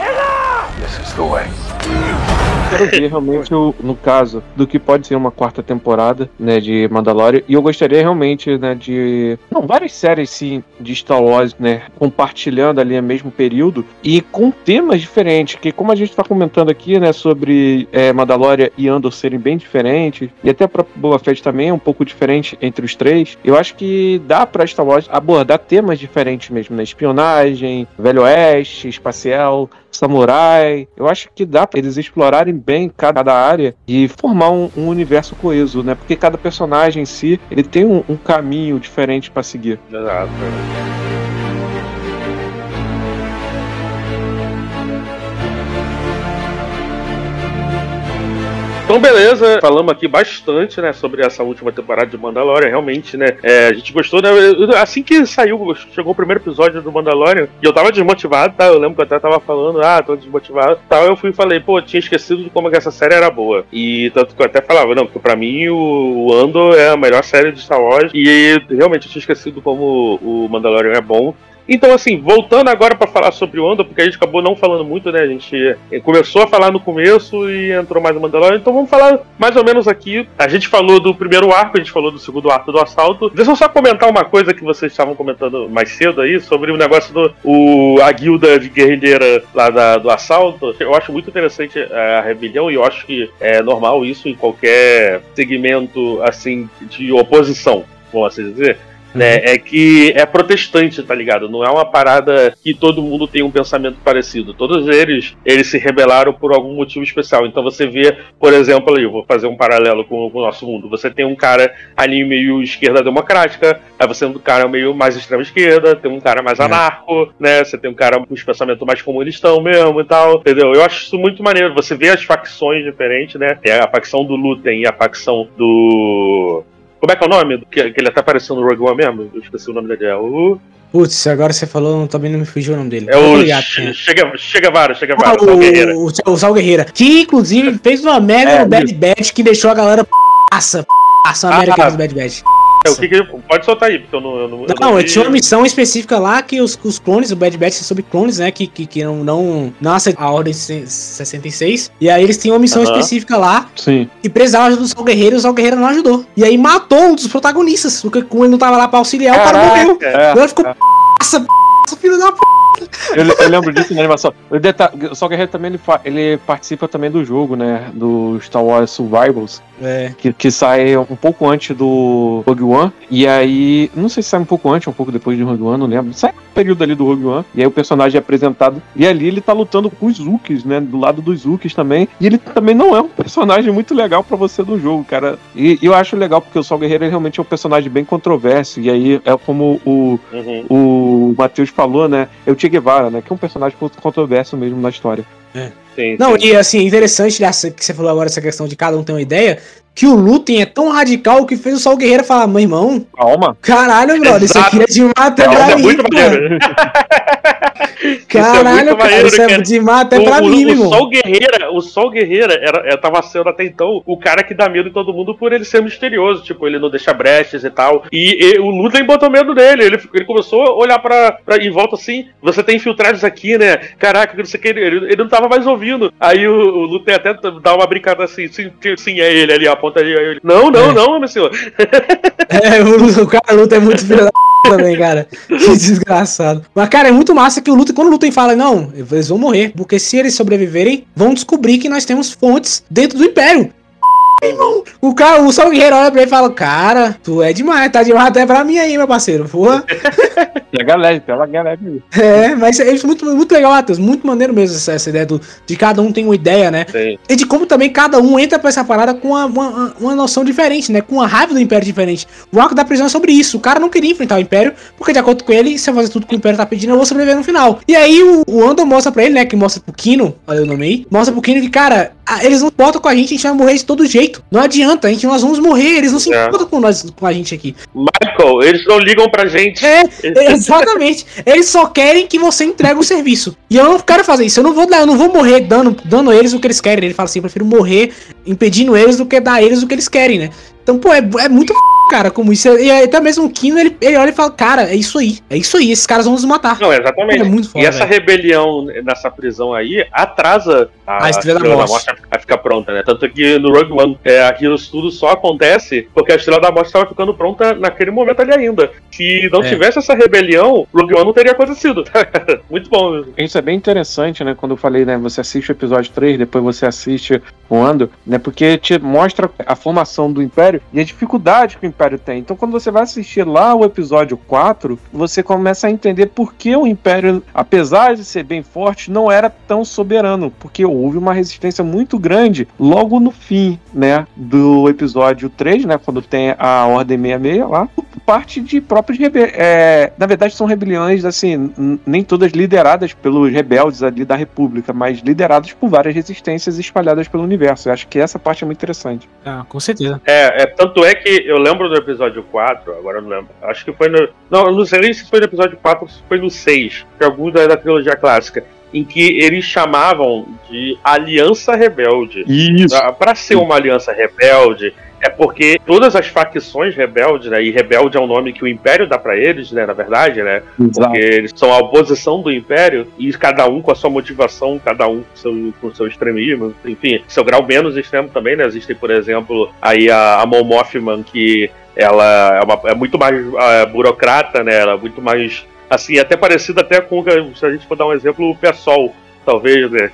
quero ver realmente, o- no caso, do que pode ser uma quarta temporada, né, de Mandalorian. E eu gostaria realmente, né, de... Não, várias séries, sim, de Star Wars, né, compartilhando ali o mesmo período e com temas diferentes, que como a gente tá comentando aqui, né, sobre é, Mandalorian e Andor serem bem diferentes, e até para Boba Fett também é um pouco diferente entre os três, eu acho que dá pra Star Wars abordar temas diferentes mesmo, né, espionagem, Velho Oeste, espacial, samurai. Eu acho que dá pra eles explorarem bem cada área e formar um, um universo coeso, né? Porque cada personagem em si, ele tem um, um caminho diferente pra seguir. Exato. Então, beleza, falamos aqui bastante, né, sobre essa última temporada de Mandalorian. Realmente, né, é, a gente gostou, né? Assim que saiu, chegou o primeiro episódio do Mandalorian, e eu tava desmotivado, tá? Eu lembro que eu até tava falando, ah, tô desmotivado tal. Eu fui e falei, pô, tinha esquecido de como é essa série era boa. E tanto que eu até falava, não, porque pra mim o Andor é a melhor série de Star Wars, e realmente eu tinha esquecido como o Mandalorian é bom. Então, assim, voltando agora pra falar sobre o Andor, porque a gente acabou não falando muito, né? A gente eh, começou a falar no começo e entrou mais o Mandalorian, então vamos falar mais ou menos aqui. A gente falou do primeiro arco, a gente falou do segundo arco do assalto. Deixa eu só comentar uma coisa que vocês estavam comentando mais cedo aí, sobre o negócio do o, a guilda de guerrilheira lá da- do assalto. Eu acho muito interessante eh, a rebelião e eu acho que é normal isso em qualquer segmento, assim, de oposição, vamos assim dizer né? É que é protestante, tá ligado? Não é uma parada que todo mundo tem um pensamento parecido. Todos eles, eles se rebelaram por algum motivo especial. Então você vê, por exemplo, ali, eu vou fazer um paralelo com, com o nosso mundo. Você tem um cara ali meio esquerda democrática, aí você tem um cara meio mais extrema esquerda, tem um cara mais É. anarco, né? Você tem um cara com os pensamentos mais comunistão mesmo e tal, entendeu? Eu acho isso muito maneiro. Você vê as facções diferentes, né? Tem a facção do Lutem e a facção do como é que é o nome? Que, que ele até apareceu no Rogue One mesmo? Eu esqueci o nome dele. É o. Putz, agora você falou, também não me fugiu o nome dele. É o. Chega, chega Vara, chega Ah, Vara, Sal Guerreira. o, o, o Sal Guerreira. Que inclusive fez uma merda É, no Bad Batch que deixou a galera passa, passa a merda Ah. do Bad Batch. É, o que que- pode soltar aí, porque eu não. Eu não, eu Não, tinha uma missão específica lá que os, os clones, o Bad Batch é sobre clones, né? Que, que, que não, não, não aceita a Ordem 66. E aí eles tinham uma missão Aham. específica lá Sim. e precisavam ajuda do Sal Guerreiro e o Sal Guerreiro não ajudou. E aí matou um dos protagonistas, porque como ele não tava lá pra auxiliar, o cara morreu. Caraca. É, E ela ficou, passa, passa, filho da p, Eu, eu lembro disso na animação. O, deta- Sol Guerreiro também ele, ele participa também do jogo, né? Do Star Wars Survivals, É. que, que sai um pouco antes do Rogue One. E aí, não sei se sai um pouco antes, um pouco depois de Rogue One, não lembro. Sai no período ali do Rogue One. E aí o personagem é apresentado. E ali ele tá lutando com os Zooks, né? Do lado dos Zooks também. E ele também não é um personagem muito legal pra você do jogo, cara. E, e eu acho legal porque o Sol Guerreiro ele realmente é um personagem bem controverso. E aí é como o, Uhum. o Matheus falou, né? É o Che Guevara, né? Que é um personagem controverso mesmo na história. Sim, Não, sim. e assim, interessante essa- que você falou agora, essa questão de cada um ter uma ideia, que o Lutem é tão radical que fez o Sol Guerreiro falar, meu irmão, Calma. caralho, brother, isso aqui é de mata É, pra isso é mim, muito maneiro. Caralho, cara, isso é cara. de mata é O, pra o- mim, o irmão. Sol Guerreira, o Sol Guerreira era, é, tava sendo até então o cara que dá medo em todo mundo por ele ser misterioso, tipo, ele não deixa brechas e tal. E, e o Ludwig botou medo nele, ele, ele começou a olhar pra, pra em volta assim, você tem infiltrados aqui, né? Caraca, não sei o que, ele, ele não tava mais ouvindo. Aí o, o Ludwig até dá uma brincada assim, sim, sim, é ele ali, aí ele, não, não, É. não, meu senhor. É, o, o cara luta é muito filho da também, cara. Que desgraçado. Mas, cara, é muito massa que o Luta, quando o Luta fala, não, eles vão morrer. Porque se eles sobreviverem, vão descobrir que nós temos fontes dentro do Império. Irmão, O cara, o Sol Guerreiro olha pra ele e fala, cara, tu é demais, tá demais até pra mim aí, meu parceiro. Porra. Pega leve, pega leve. É, mas é é muito, muito legal, Matheus. Muito maneiro mesmo essa, essa ideia do, de cada um tem uma ideia, né? Sim. E de como também cada um entra pra essa parada com uma, uma, uma noção diferente, né? Com uma raiva do Império diferente. O arco da prisão é sobre isso. O cara não queria enfrentar o Império, porque de acordo com ele, se eu fazer tudo que o Império tá pedindo, eu vou sobreviver no final. E aí o, o Andor mostra pra ele, né? Que mostra pro Kino, olha o nome aí, mostra pro Kino que, cara, a- eles não importam com a gente, a gente vai morrer de todo jeito. Não adianta, a gente, nós vamos morrer, eles não se É. importam com, nós, com a gente aqui. Michael, eles não ligam pra gente. É, exatamente. Eles só querem que você entregue o serviço. E eu não quero fazer isso. Eu não vou dar, eu não vou morrer dando, dando a eles o que eles querem. Ele fala assim, eu prefiro morrer impedindo eles do que dar a eles o que eles querem, né? Então, pô, é, é muito f... cara, como isso. E aí, até mesmo o Kino, ele, ele olha e fala, cara, é isso aí. É isso aí, esses caras vão nos matar. Não, exatamente. É muito foda, e essa velho. rebelião nessa prisão aí atrasa a, A Estrela da Morte. a ficar- a ficar pronta, né? Tanto que no Rogue One, é, aquilo tudo só acontece porque a Estrela da Morte estava ficando pronta naquele momento ali ainda. Se não É. tivesse essa rebelião, Rogue One não teria acontecido. Muito bom mesmo. Isso é bem interessante, né? Quando eu falei, né? Você assiste o episódio 3, depois você assiste o Ando, né? Porque te mostra a formação do Império e a dificuldade que o Império tem. Então, quando você vai assistir lá o episódio 4, você começa a entender por que o Império, apesar de ser bem forte, não era tão soberano. Porque houve uma resistência muito grande logo no fim, né? Do episódio 3, né? Quando tem a Ordem 66 lá, por parte de próprios rebeldes. na verdade, são rebeliões, assim, nem todas lideradas pelos rebeldes ali da República, mas lideradas por várias resistências espalhadas pelo universo. Eu acho que essa parte é muito interessante. Ah, com certeza. É, é, tanto é que eu lembro do episódio 4, agora eu não lembro. Acho que foi no. Não, não sei nem se foi no episódio 4 ou se foi no 6, que é algum da, da trilogia clássica. Em que eles chamavam de Aliança Rebelde. Isso. Pra ser uma aliança rebelde, é porque todas as facções rebeldes, né? E rebelde é um nome que o Império dá pra eles, né? Na verdade, né? Porque eles são a oposição do Império e cada um com a sua motivação, cada um com seu, com seu extremismo, enfim, seu grau menos extremo também, né? Existem, por exemplo, aí a, a Mon Mothman, que ela é, uma- é muito mais ah, burocrata, né? Ela é muito mais, assim, até parecida até com, se a gente for dar um exemplo, o PSOL, talvez, né?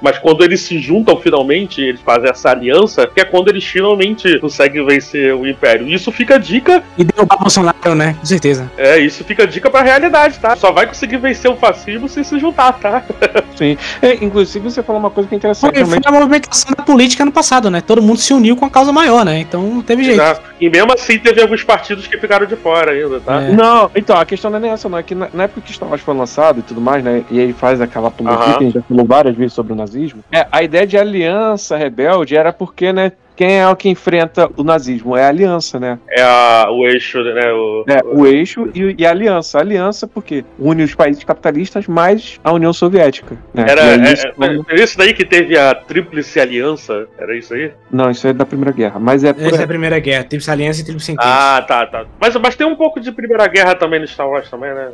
Mas quando eles se juntam finalmente, eles fazem essa aliança, que é quando eles finalmente conseguem vencer o Império. Isso fica dica E derrubar Bolsonaro, né? Com certeza. é, isso fica dica pra realidade, tá? Só vai conseguir vencer o fascismo se se juntar, tá? Sim. É, inclusive, você falou uma coisa que é Foi, interessante. foi realmente. a movimentação da política no passado, né? Todo mundo se uniu com a causa maior, né? Então não teve jeito. Exato. E mesmo assim teve alguns partidos que ficaram de fora ainda, tá? É. Não, então, a questão não é nem essa, não. É que na, na época que Star Wars foi lançado e tudo mais, né? E aí faz aquela apologia Aham. que a gente já falou várias vezes sobre o nazismo. É, a ideia de aliança rebelde era porque, né? Quem é o que enfrenta o nazismo? É a aliança, né? É a- o eixo, né? O, É, o eixo e, e a aliança. A aliança porque une os países capitalistas mais a União Soviética. Né? Era, é, isso- é, é isso daí que teve a Tríplice Aliança? Era isso aí? Não, isso é da Primeira Guerra. Mas é por Essa é a primeira guerra, Tríplice Aliança e Tríplice Entente. Ah, tá, tá. Mas, mas tem um pouco de Primeira Guerra também no Star Wars também, né?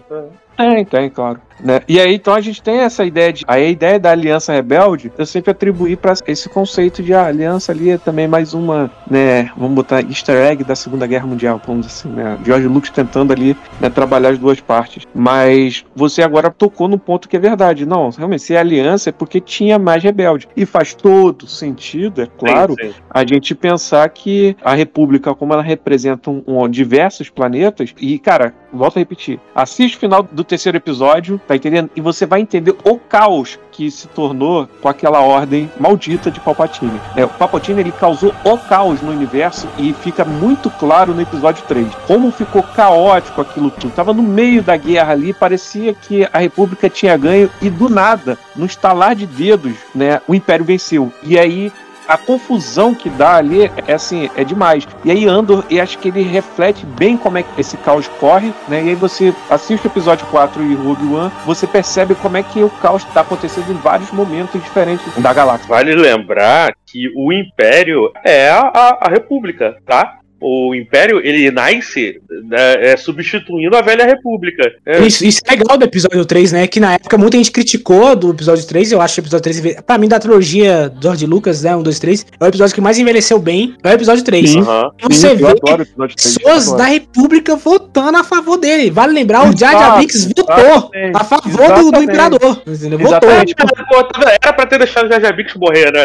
Tem, tem, claro. Né? E aí, então, a gente tem essa ideia de. Aí a ideia da aliança rebelde, eu sempre atribuí para esse conceito de ah, aliança ali é também mais uma, né? Vamos botar easter egg da Segunda Guerra Mundial, vamos dizer assim, né? George Lucas tentando ali né, trabalhar as duas partes. Mas você agora tocou no ponto que é verdade. Não, realmente, se é aliança é porque tinha mais rebelde. E faz todo sentido, é claro, Sim, sim. a gente pensar que a República, como ela representa um, um- diversos planetas, e, cara, volto a repetir, assiste o final do terceiro episódio, tá entendendo? E você vai entender o caos que se tornou com aquela ordem maldita de Palpatine. É, o Palpatine, ele causou o caos no universo e fica muito claro no episódio 3. Como ficou caótico aquilo tudo. Tava no meio da guerra ali, parecia que a República tinha ganho e do nada, no estalar de dedos, né, o Império venceu. E aí a confusão que dá ali é assim, é demais. E aí Andor, e acho que ele reflete bem como é que esse caos corre, né? E aí você assiste o episódio 4 e Rogue One, você percebe como é que o caos está acontecendo em vários momentos diferentes da galáxia. Vale lembrar que o Império é a, a- a República, tá? O Império, ele nasce né, é, substituindo a velha República. É, Isso, isso é legal do episódio 3, né? Que na época muita gente criticou do episódio 3. Eu acho que o episódio 3, pra mim, da trilogia do George Lucas, né? 1, 2, 3, é o episódio que mais envelheceu bem. É o episódio 3. Sim. aham. E você Sim, vê adoro o episódio três, pessoas eu da. República votando a favor dele. Vale lembrar, o Jar Jar Binks votou exatamente, a favor do, do imperador. Entendeu? Votou. Era pra ter deixado o Jar Jar Binks morrer, né?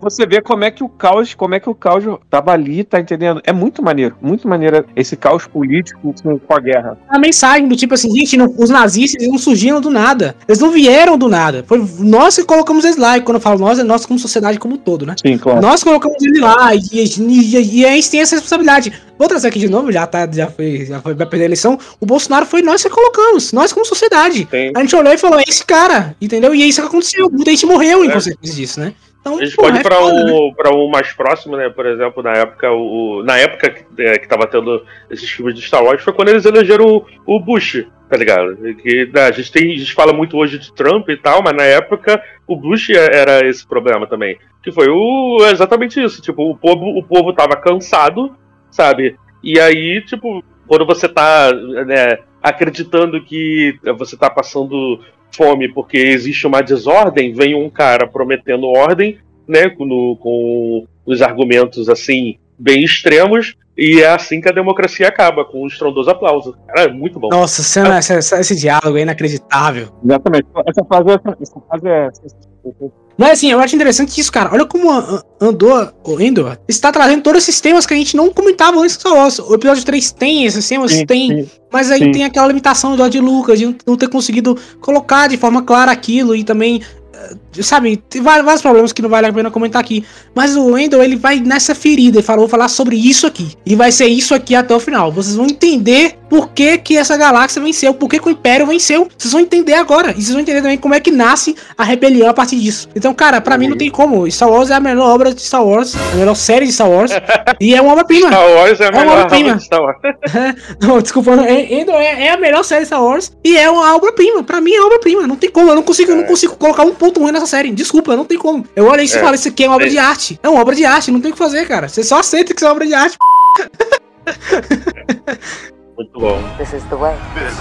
Você vê como é que o caos, como é que o caos tava ali, tá entendendo? É muito maneiro, muito maneiro esse caos político com, a guerra. A mensagem do tipo assim, gente, não- os nazistas eles não surgiram do nada. Eles não vieram do nada. Foi nós que colocamos eles lá. E quando eu falo nós, é nós como sociedade como um todo, né? Sim, claro. Nós colocamos ele lá e, e, e- e a gente tem essa responsabilidade. Vou trazer aqui de novo, já tá, já foi, já foi, vai perder a eleição. O Bolsonaro foi nós que colocamos, nós como sociedade. Tem. A gente olhou e falou, é esse cara, entendeu? E é isso que aconteceu. Muita gente morreu em consequência disso, né? Então, A gente porra, pode ir é pra foda, né? pra um mais próximo, né? Por exemplo, na época, o, o- na época que, é, que tava tendo esses filmes de Star Wars, foi quando eles elegeram o, o Bush, tá ligado? Que, né, a, gente tem, a gente fala muito hoje de Trump e tal, mas na época o Bush é- era esse problema também. Que foi o, exatamente isso. Tipo, o povo, o povo tava cansado, sabe? E aí, tipo, quando você tá né, acreditando que você tá passando fome porque existe uma desordem, vem um cara prometendo ordem, né, com, no- com os argumentos assim bem extremos, e é assim que a democracia acaba, com um estrondoso aplauso. Cara, é muito bom. Nossa, cena, essa- essa- esse diálogo é inacreditável. Exatamente. Essa frase, é- essa frase é. Mas assim, eu acho interessante isso, cara. Olha como andou o Endor está trazendo todos esses temas que a gente não comentava antes Wars. O episódio 3 tem esses temas, Sim, tem. sim. Mas aí sim. tem aquela limitação do George Lucas de não ter conseguido colocar de forma clara aquilo e também. Eh, Sabe, tem vários, problemas que não vale a pena comentar aqui. Mas o Wendell, ele vai nessa ferida e falou, vou falar sobre isso aqui. E vai ser isso aqui até o final. Vocês vão entender por que, que essa galáxia venceu, por que, que o Império venceu. Vocês vão entender agora. E vocês vão entender também como é que nasce a rebelião a partir disso. Então, cara, pra mim não tem como. Star Wars é a melhor obra de Star Wars, a melhor série de Star Wars. e é uma obra-prima. Star Wars é a É melhor obra-prima. obra de Star Wars. Não, desculpa, não, é, é, é a melhor série de Star Wars e é uma obra-prima. Pra mim é obra-prima. Não tem como, eu não consigo, eu não consigo colocar um ponto ruim nessa série. Desculpa, não tem como. Eu olho isso e É. falo, isso aqui é uma obra É. de arte. É uma obra de arte, não tem o que fazer, cara. Você só aceita que isso é uma obra de arte. Muito bom. This is the way. Fight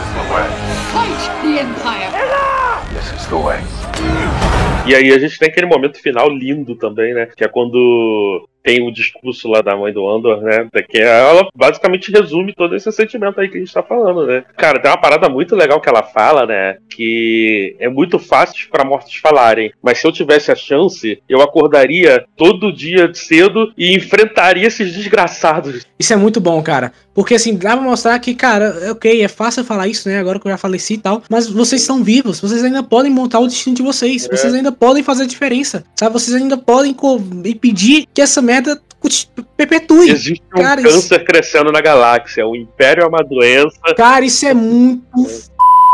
the Empire! E aí a gente tem aquele momento final lindo também, né? Que é quando tem o discurso lá da mãe do Andor, né? Que ela basicamente resume todo esse sentimento aí que a gente tá falando, né? Cara, tem uma parada muito legal que ela fala, né? Que é muito fácil para mortos falarem, mas se eu tivesse a chance, eu acordaria todo dia cedo e enfrentaria esses desgraçados. Isso é muito bom, cara. Porque assim, dá pra mostrar que, cara, é ok, é fácil falar isso, né? Agora que eu já faleci e tal. Mas vocês estão vivos, vocês ainda podem montar o destino de vocês. É. Vocês ainda podem fazer a diferença. Sabe? Vocês ainda podem impedir que essa merda conti- perpetue. Existe um Cara, isso- câncer crescendo na galáxia. O Império é uma doença. Cara, isso é muito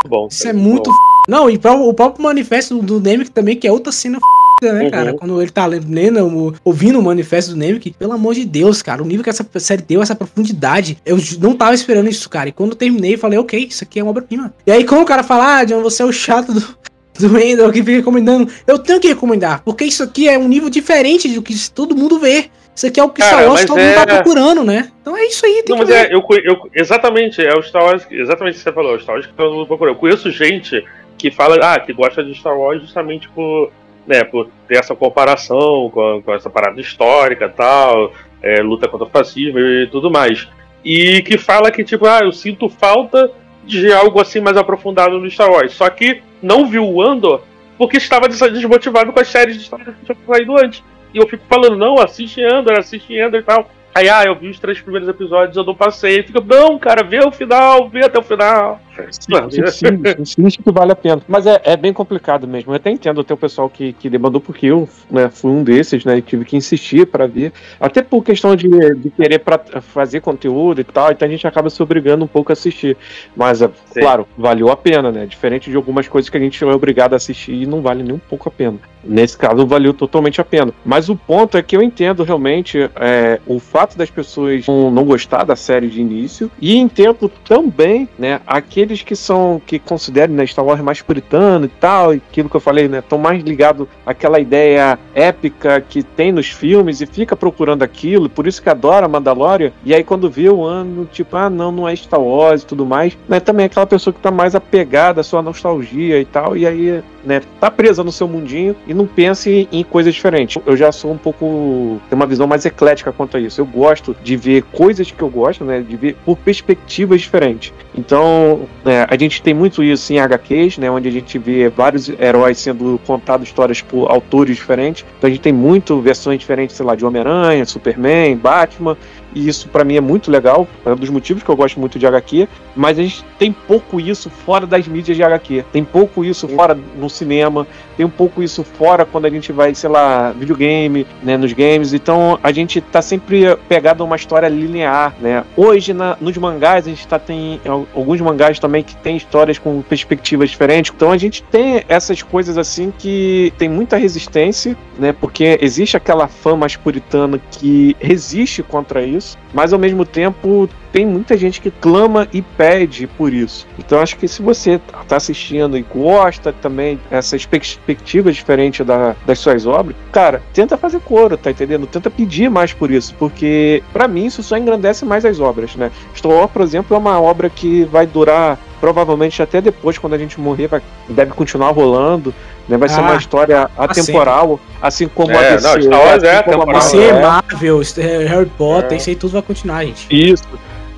Bom, Isso é muito. f... Não, e o próprio manifesto do Nemec também, que é outra cena f... né, Uhum. cara? Quando ele tá lendo, ouvindo o manifesto do Nemec, pelo amor de Deus, cara, o nível que essa série deu, essa profundidade, eu não tava esperando isso, cara. E quando eu terminei, eu falei, ok, isso aqui é uma obra-prima. E aí, quando o cara fala, ah, John, você é o chato do. Do Wendell que fica recomendando. Eu tenho que recomendar, porque isso aqui é um nível diferente do que todo mundo vê. Isso aqui é o que Cara, Star Wars todo mundo tá é- procurando, né? Então é isso aí, tem Não, que mas ver. é, eu, eu- exatamente, é o Star Wars, exatamente o que você falou, o Star Wars que eu procurei. Eu conheço gente que fala ah, que gosta de Star Wars justamente por, né, por ter essa comparação com, com essa parada histórica tal, é, luta contra o fascismo e tudo mais. E que fala que, tipo, ah, eu sinto falta de algo assim mais aprofundado no Star Wars. Só que não viu o Andor porque estava desmotivado com as séries de Star Wars que tinham saído antes. E eu fico falando, não, assiste Andor, assiste Andor e tal. Aí, ah, eu vi os três primeiros episódios, eu não passei. Fica, não, cara, vê o final, vê até o final. Sim, que vale a pena. Mas é, é, bem complicado mesmo. Eu até entendo até o pessoal que, que demandou, porque eu né, fui um desses, né? E tive que insistir para ver. Até por questão de, de querer pra fazer conteúdo e tal, então a gente acaba se obrigando um pouco a assistir. Mas, é, claro, valeu a pena, né? Diferente de algumas coisas que a gente é obrigado a assistir e não vale nem um pouco a pena. Nesse caso, valeu totalmente a pena. Mas o ponto é que eu entendo realmente é, o fato das pessoas não, gostar da série de início e entendo também, né, aqueles que são que consideram né, Star Wars mais puritano e tal, aquilo que eu falei, né, estão mais ligados àquela ideia épica que tem nos filmes e fica procurando aquilo, por isso que adora Mandalorian. E aí quando vê o ano, tipo, ah, não, não é Star Wars e tudo mais, né, também é aquela pessoa que está mais apegada à sua nostalgia e tal, e aí né, tá presa no seu mundinho e não pense em coisas diferentes. Eu já sou um pouco. tenho uma visão mais eclética quanto a isso. Eu gosto de ver coisas que eu gosto, né? De ver por perspectivas diferentes. Então, né, a gente tem muito isso em HQs, né? Onde a gente vê vários heróis sendo contados histórias por autores diferentes. Então a gente tem muito versões diferentes, sei lá, de Homem-Aranha, Superman, Batman e isso para mim é muito legal, é um dos motivos que eu gosto muito de HQ, mas a gente tem pouco isso fora das mídias de HQ, tem pouco isso fora no cinema, tem um pouco isso fora quando a gente vai, sei lá, videogame, né, nos games, então a gente tá sempre pegado a uma história linear, né? Hoje na, nos mangás a gente tá tem alguns mangás também que tem histórias com perspectivas diferentes, então a gente tem essas coisas assim que tem muita resistência, né? Porque existe aquela fã mais puritana que resiste contra isso isso, mas ao mesmo tempo tem muita gente que clama e pede por isso. Então acho que se você está assistindo e gosta também essas perspectivas diferentes da, das suas obras, cara, tenta fazer coro, tá entendendo? Tenta pedir mais por isso, porque para mim isso só engrandece mais as obras, né? Wars, por exemplo, é uma obra que vai durar provavelmente até depois, quando a gente morrer, vai, deve continuar rolando. Né? Vai ah, ser uma ah, história atemporal, assim como é, a DC. Não, Star Wars é assim DC, é. Marvel, Harry Potter, é. isso aí tudo vai continuar, gente. Isso.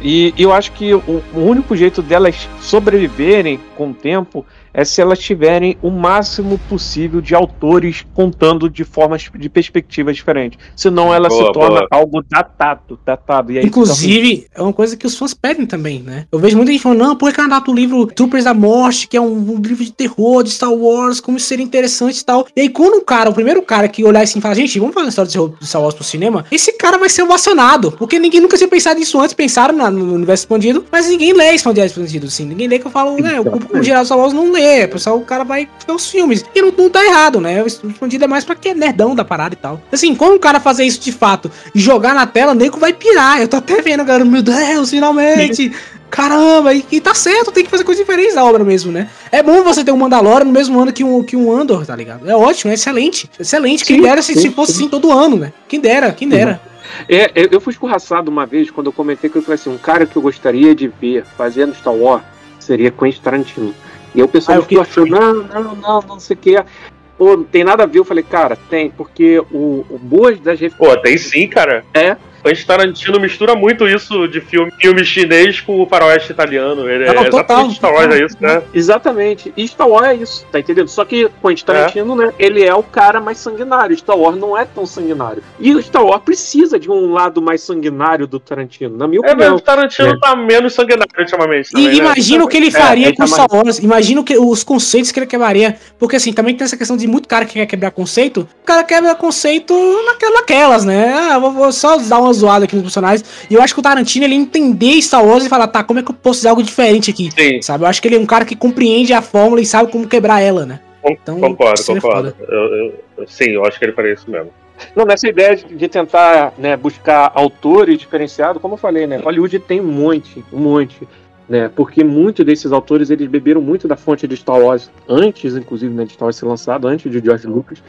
E eu acho que o, o único jeito delas sobreviverem com o tempo é se elas tiverem o máximo possível de autores contando de formas de perspectivas diferentes. Senão ela boa, se torna boa. algo datado, datado. E Inclusive, é uma coisa que os fãs pedem também, né? Eu vejo muita gente falando, não, por que adapta o livro Troopers da Morte, que é um, um, livro de terror de Star Wars, como isso seria interessante e tal. E aí, quando o cara, o primeiro cara que olhar assim e falar, gente, vamos fazer uma história de Star Wars pro cinema, esse cara vai ser ovacionado. Porque ninguém nunca tinha pensado nisso antes, pensaram na, no universo expandido, mas ninguém lê esse universo expandido, assim. Ninguém lê que eu falo, né? O público geral de Star Wars não lê lê, pessoal, o cara vai ver os filmes. E não, não tá errado, né? O escondido é mais pra quem é nerdão da parada e tal. Assim, quando o cara fazer isso de fato e jogar na tela, o nego vai pirar. Eu tô até vendo, galera, meu Deus, finalmente. Caramba, e, e, tá certo, tem que fazer coisas diferentes da obra mesmo, né? É bom você ter um Mandalorian no mesmo ano que um, que um Andor, tá ligado? É ótimo, é excelente. Excelente. Quem sim, dera se, sim, se fosse sim. assim todo ano, né? Quem dera, quem dera. É, eu fui escorraçado uma vez quando eu comentei que eu falei assim: um cara que eu gostaria de ver fazendo Star Wars seria Quentin Tarantino. E aí o pessoal ah, ficou achando, não, não, não, não sei o que. Pô, não tem nada a ver. Eu falei, cara, tem, porque o, o boas das referências. Pô, tem sim, cara. É, Quentin Tarantino mistura muito isso de filme, filme chinês com o faroeste italiano. Ele é Não, é total, exatamente Star Wars é isso, né? Exatamente. E Star Wars é isso, tá entendendo? Só que Quentin Tarantino, é. né, ele é o cara mais sanguinário. Star Wars não é tão sanguinário. E o Star Wars precisa de um lado mais sanguinário do Tarantino, na minha é, opinião. É, mas o Tarantino é. tá menos sanguinário ultimamente. Também, e né? imagina o que ele é, faria é, com tá Star Wars, imagina que, os conceitos que ele quebraria. Porque assim, também tem essa questão de muito cara que quer quebrar conceito. O cara quebra conceito naquelas, né? Ah, vou, vou só dar uma uma zoada aqui nos personagens. E eu acho que o Tarantino, ele entender Star Wars e falar, tá, como é que eu posso fazer algo diferente aqui? Sim. Sabe? Eu acho que ele é um cara que compreende a fórmula e sabe como quebrar ela, né? Então, concordo, concordo. É eu, eu, sim, eu acho que ele faria isso mesmo. Não, nessa ideia de, de tentar né, buscar autores diferenciados, como eu falei, né? Hollywood tem um monte, um monte. Né? Porque muitos desses autores eles beberam muito da fonte de Star Wars antes, inclusive, né, de Star Wars ser lançado, antes de George Lucas.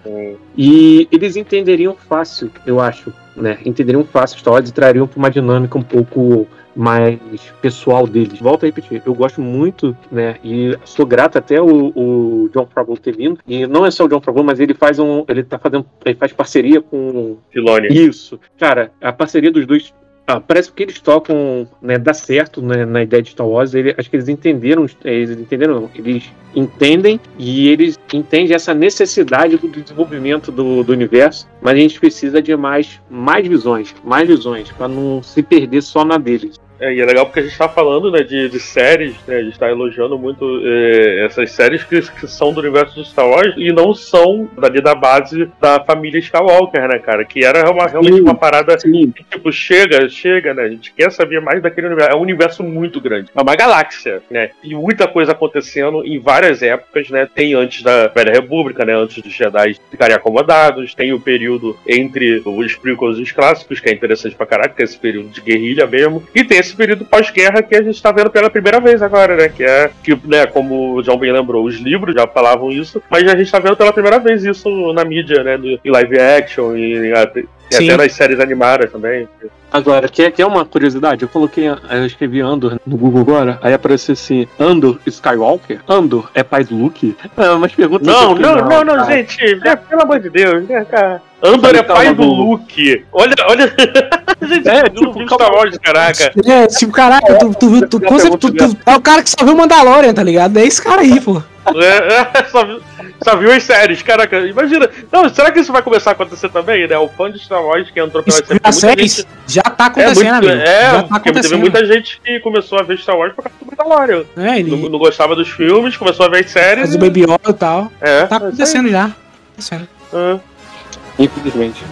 E eles entenderiam fácil, eu acho, né? Entenderiam fácil Star Wars e trariam para uma dinâmica um pouco mais pessoal deles. Volto a repetir, eu gosto muito, né? E sou grato até o, o John Favreau ter vindo. E não é só o John Favreau, mas ele faz um, ele tá fazendo, ele faz parceria com Filone. isso. Cara, a parceria dos dois ah, parece que eles tocam, né, dá certo né, na ideia de Star Wars. Ele, acho que eles entenderam, eles entenderam, não, eles entendem e eles entendem essa necessidade do desenvolvimento do, do universo, mas a gente precisa de mais, mais visões, mais visões, para não se perder só na deles. É, e é legal porque a gente tá falando, né, de, de séries, né, a gente tá elogiando muito é, essas séries que, que são do universo de Star Wars e não são dali da base da família Skywalker, né, cara? Que era uma, realmente Sim, uma parada sim. que, tipo, chega, chega, né? A gente quer saber mais daquele universo. É um universo muito grande. É uma galáxia, né? E muita coisa acontecendo em várias épocas, né? Tem antes da Velha República, né? Antes dos Jedi ficarem acomodados, tem o período entre os prequels e os clássicos, que é interessante pra caraca, que é esse período de guerrilha mesmo. E tem esse período pós-guerra que a gente tá vendo pela primeira vez agora, né? Que é, que, né, como o John bem lembrou, os livros já falavam isso, mas a gente tá vendo pela primeira vez isso na mídia, né? Em live action, e, até nas séries animadas também. Agora, quer, quer uma curiosidade? Eu coloquei, eu escrevi Andor no Google agora, aí apareceu assim, Andor Skywalker? Andor é pai do Luke? É, umas perguntas Não, não, não, não, cara. gente, né, pelo amor de Deus, né, cara? Andor é Calma, pai do. Luke. Olha, olha. gente, É, não tipo. Star Wars, caraca. É, tipo, caralho, tu, tu, viu- tu, tu, tu- é o cara que só viu Mandalorian, tá ligado? É esse cara aí, pô. É, é, só, viu, só viu as séries, caraca. Imagina. Não, será que isso vai começar a acontecer também, né? O fã de Star Wars que entrou pela Isso, série. séries gente- já tá É, acontecendo, muito, amigo. é já tá porque teve acontecendo. muita gente que começou a ver Star Wars por causa do Mandalorian. É, ele Não, não gostava dos filmes, começou a ver as séries. faz o Baby Yoda e tal. É, Tá acontecendo já. Tá acontecendo. É. Infelizmente.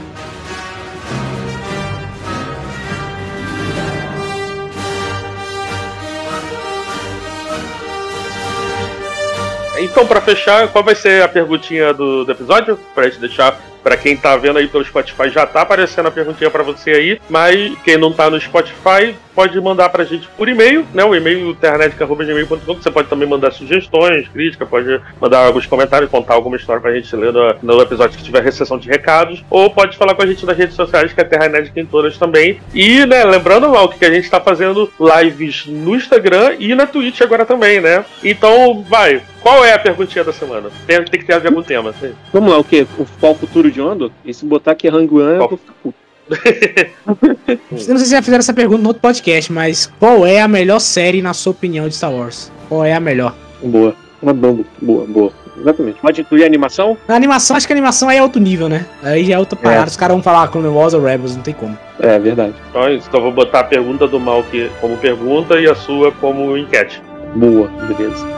Então, pra fechar, qual vai ser a perguntinha do, do episódio? Pra gente deixar. Pra quem tá vendo aí pelo Spotify, já tá aparecendo a perguntinha pra você aí. Mas quem não tá no Spotify, pode mandar pra gente por e-mail, né? O e-mail que Você pode também mandar sugestões, críticas, pode mandar alguns comentários, contar alguma história pra gente ler no, episódio que tiver recessão de recados. Ou pode falar com a gente nas redes sociais, que é Terra Nerd em todas também. E, né, lembrando, Mal, que a gente tá fazendo lives no Instagram e na Twitch agora também, né? Então, vai. Qual é a perguntinha da semana? Tem, tem que ter a ver com o tema. Vamos lá, o quê? Qual o futuro de Andor? E se botar aqui Ranguan, eu Qual? vou ficar puto. Eu não sei se já fizeram essa pergunta no outro podcast, mas qual é a melhor série, na sua opinião, de Star Wars? Qual é a melhor? Boa. Uma bamba. Boa, boa. Exatamente. Pode incluir a animação? Na animação, acho que a animação aí é outro nível, né? Aí já é outra parada. Os caras vão falar Clone Wars ou Rebels, não tem como. É, verdade. Então é isso. Então eu vou botar a pergunta do mal como pergunta e a sua como enquete. Boa, beleza.